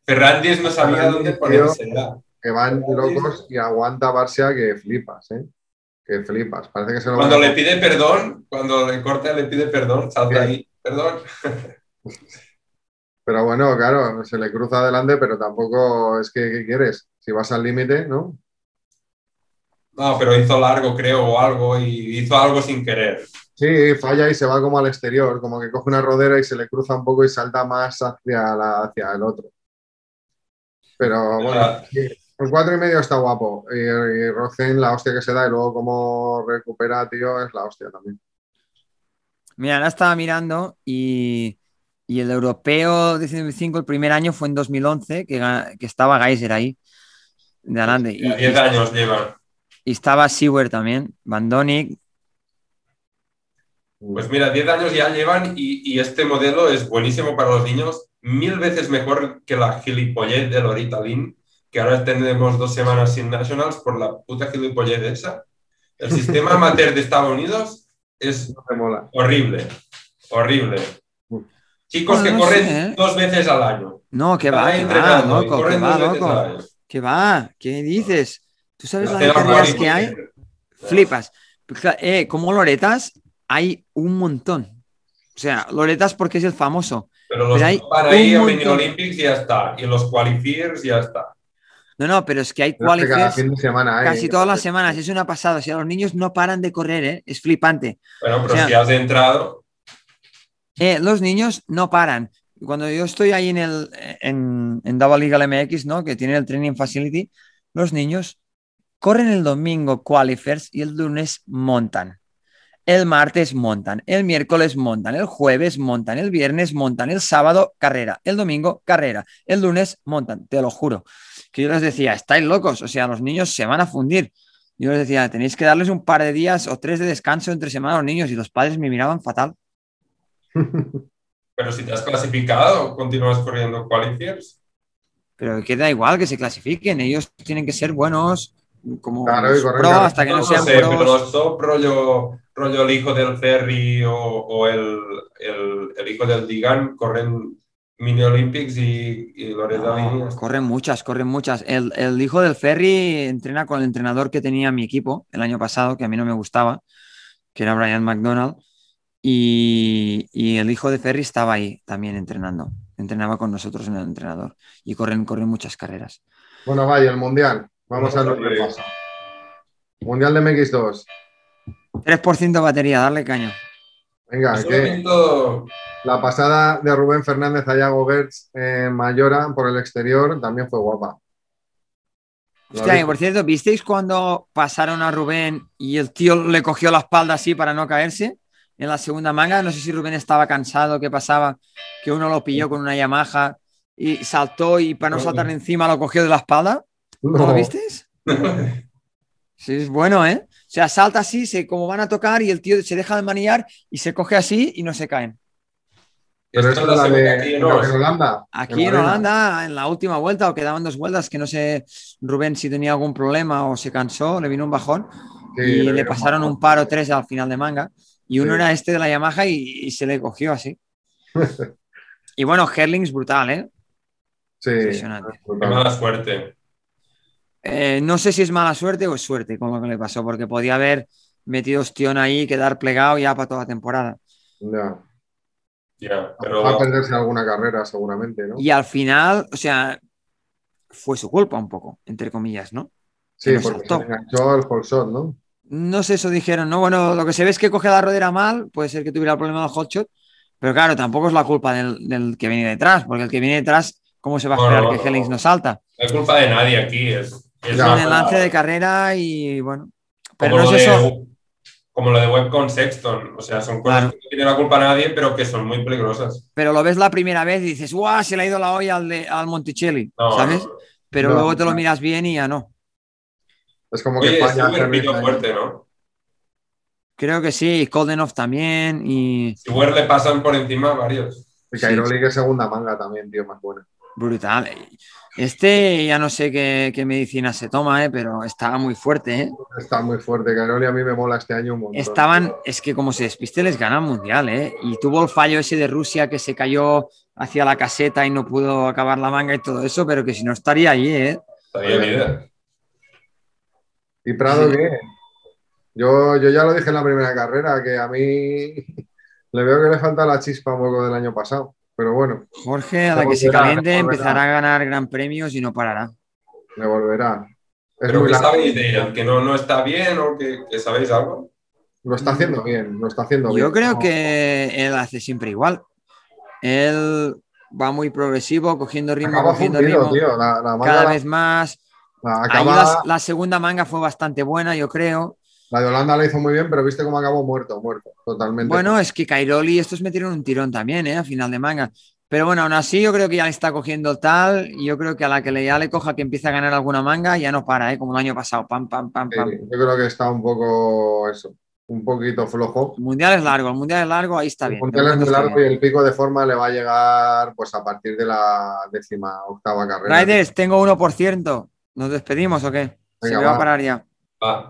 Ferrandis no sabía dónde ponerse. Que van locos y aguanta Barcia que flipas, ¿eh? Que flipas. Parece que se lo cuando le pide perdón, cuando le corta le pide perdón, salta ahí, perdón. Pero bueno, claro, se le cruza adelante, pero tampoco es que ¿qué quieres? Si vas al límite, ¿no? No, pero hizo largo, creo, o algo, y hizo algo sin querer. Sí, falla y se va como al exterior, como que coge una rodera y se le cruza un poco y salta más hacia, la, hacia el otro. Pero bueno, el cuatro y medio está guapo. Y, y la hostia que se da y luego cómo recupera, tío, es la hostia también. Mira, ahora estaba mirando y, el europeo de 105 el primer año fue en 2011, que, que estaba Geiser ahí, de adelante. Y, 10 años lleva. Y estaba Sewer también, Bandonic. Pues mira, 10 años ya llevan y, este modelo es buenísimo para los niños mil veces mejor que la gilipollez de Lorita Lynn, que ahora tenemos dos semanas sin Nationals por la puta gilipollez esa. El sistema amateur de Estados Unidos es horrible, horrible. Chicos que corren ¿eh? dos veces al año. No, que va, que va, loco, que va, loco. Que va, ¿qué dices? ¿Tú sabes las carreras que hay? Flipas. Eh, como Loretas hay un montón. O sea, Loretas porque es el famoso. Pero los hay van ahí a Mini Olympics y ya está. Y los qualifiers ya está. No, no, pero es que hay qualifiers casi todas las semanas. Es una pasada. O sea, los niños no paran de correr, ¿eh? Es flipante. Bueno, pero si has entrado. Eh, los niños no paran. Cuando yo estoy ahí en el en, en Double League MX, ¿no? Que tiene el training facility, los niños corren el domingo qualifiers y el lunes montan. El martes montan, el miércoles montan, el jueves montan, el viernes montan, el sábado carrera, el domingo carrera, el lunes montan, te lo juro. Que yo les decía, estáis locos, o sea, los niños se van a fundir. Yo les decía, tenéis que darles un par de días o tres de descanso entre semana a los niños y los padres me miraban fatal. Pero si te has clasificado, continúas corriendo qualifiers. Pero queda igual que se clasifiquen, ellos tienen que ser buenos como pro hasta que no, sean sé, Pero los top rollo rollo el hijo del Ferry o, el, hijo del Digan corren Mini Olympics y, y Loretta Corren muchas, corren muchas. El, hijo del Ferry entrena con el entrenador que tenía mi equipo el año pasado, que a mí no me gustaba, que era Brian McDonald. Y, el hijo de Ferry estaba ahí también entrenando. Entrenaba con nosotros en el entrenador. Y corren, corren muchas carreras. Bueno, vaya, el Mundial. Vamos a ver lo que pasa. Mundial de MX2. 3% de batería, darle caño. Venga, que la pasada de Rubén Fernández a Yago Gertz en Mayora por el exterior también fue guapa. Hostia, por cierto, ¿visteis cuando pasaron a Rubén y el tío le cogió la espalda así para no caerse? en la segunda manga. No sé si Rubén estaba cansado, qué pasaba, que uno lo pilló con una Yamaha y saltó y para no saltar encima lo cogió de la espalda. ¿No, lo visteis? Sí, es bueno, ¿eh? O sea, salta así, se, como van a tocar y el tío se deja de manillar y se coge así y no se caen. Pero esto es la de, aquí en, Holanda. Aquí en, Holanda, en la última vuelta, o quedaban dos vueltas, que no sé, Rubén, si tenía algún problema o se cansó, le vino un bajón y le pasaron un par o tres al final de manga. Y uno era este de la Yamaha y, se le cogió así. y bueno, Herling es brutal, ¿eh? Sí. Impresionante. mala suerte. Eh, no sé si es mala suerte o es suerte con lo que le pasó, porque podía haber metido ostión ahí quedar plegado ya para toda la temporada. Ya. Ya, pero... Va a perderse alguna carrera seguramente, ¿no? Y al final, o sea, fue su culpa un poco, entre comillas, ¿no? Sí, porque se enganchó al shot, ¿no? No sé, eso dijeron, ¿no? Bueno, lo que se ve es que coge la rodera mal, puede ser que tuviera el problema del hotshot, pero claro, tampoco es la culpa del, que viene detrás, porque el que viene detrás, ¿cómo se va a esperar que Hellings no salta? No es culpa de nadie aquí, es, es un enlace de carrera y bueno. Pero no es eso. Como lo de Web con Sexton, o sea, son cosas que no tiene la culpa a nadie, pero que son muy peligrosas. Pero lo ves la primera vez y dices, ¡guau! Se le ha ido la olla al, de, al Monticelli, ¿sabes? Pero luego te lo miras bien y ya no. Es como que España fuerte, ¿no? Creo que sí, y Koldenov también. Y. Si le pasan por encima varios. Y Cairoli que segunda manga también, tío, más buena. Brutal. Este ya no sé qué, medicina se toma, ¿eh? pero estaba muy fuerte. ¿eh? Está muy fuerte. Cairoli a mí me mola este año un montón. Estaban, es que como se despiste les gana el mundial. ¿eh? Y tuvo el fallo ese de Rusia que se cayó hacia la caseta y no pudo acabar la manga y todo eso, pero que si no estaría ahí. ¿eh? Estaría bien. Y Prado, bien. Yo, yo ya lo dije en la primera carrera, que a mí le veo que le falta la chispa un poco del año pasado. Pero bueno. Jorge, a la que se caliente, empezará a ganar gran premios y no parará. Le volverá. ¿Pero qué sabéis de ella? ¿Que no, no está bien o que, sabéis algo? Lo está haciendo bien, lo está haciendo bien. Yo creo que él hace siempre igual. Él va muy progresivo, cogiendo ritmo, cogiendo ritmo. cada vez más. La, segunda manga fue bastante buena, yo creo. La de Holanda la hizo muy bien, pero viste cómo acabó muerto, muerto, totalmente. Bueno, es que Cairoli estos metieron un tirón también, ¿eh? A final de manga. Pero bueno, aún así yo creo que ya le está cogiendo tal, y yo creo que a la que le, ya le coja que empiece a ganar alguna manga, ya no para, ¿eh? Como el año pasado, pam, pam, pam, pam. yo creo que está un poco eso, un poquito flojo. El mundial es largo, el mundial es largo, ahí está bien. El mundial es muy largo y el pico de forma le va a llegar pues a partir de la décima octava carrera. Riders, tengo 1%. ¿Nos despedimos o qué? Se va. a parar ya.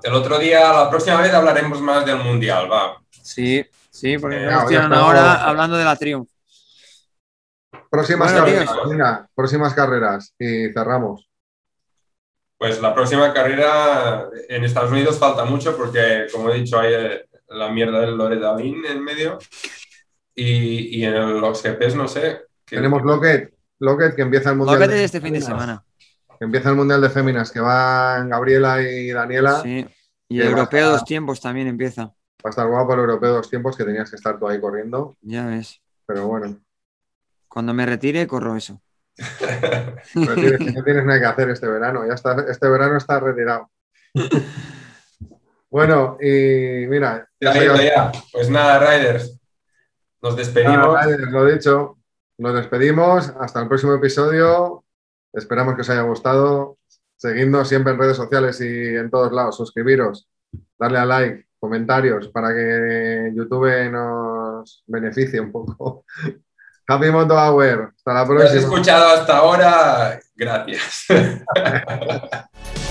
El otro día, la próxima vez hablaremos más del Mundial, va. Sí, sí, porque eh, nos tiran ahora hablando de la Triumph. Próximas carreras, próximas carreras y cerramos. Pues la próxima carrera en Estados Unidos falta mucho porque, como he dicho, hay eh, la mierda del Loredalín en medio y, y en los GPs no sé. Tenemos Lockett, Lockett que empieza el Mundial. Lockett este fin de semana empieza el Mundial de Féminas, que van Gabriela y Daniela. Sí, y el Europeo dos tiempos también empieza. Va a estar guapo el Europeo dos tiempos, que tenías que estar tú ahí corriendo. Ya ves. Pero bueno. Cuando me retire, corro eso. no, tienes, nada que hacer este verano, ya está, este verano está retirado. bueno, y mira. Ya, Pues nada, Riders. Nos despedimos. Riders, lo dicho. Nos despedimos. Hasta el próximo episodio. Esperamos que os haya gustado. Seguidnos siempre en redes sociales y en todos lados. Suscribiros, darle a like, comentarios para que YouTube nos beneficie un poco. Happy Moto Hour. Hasta la próxima. Si has escuchado hasta ahora, gracias.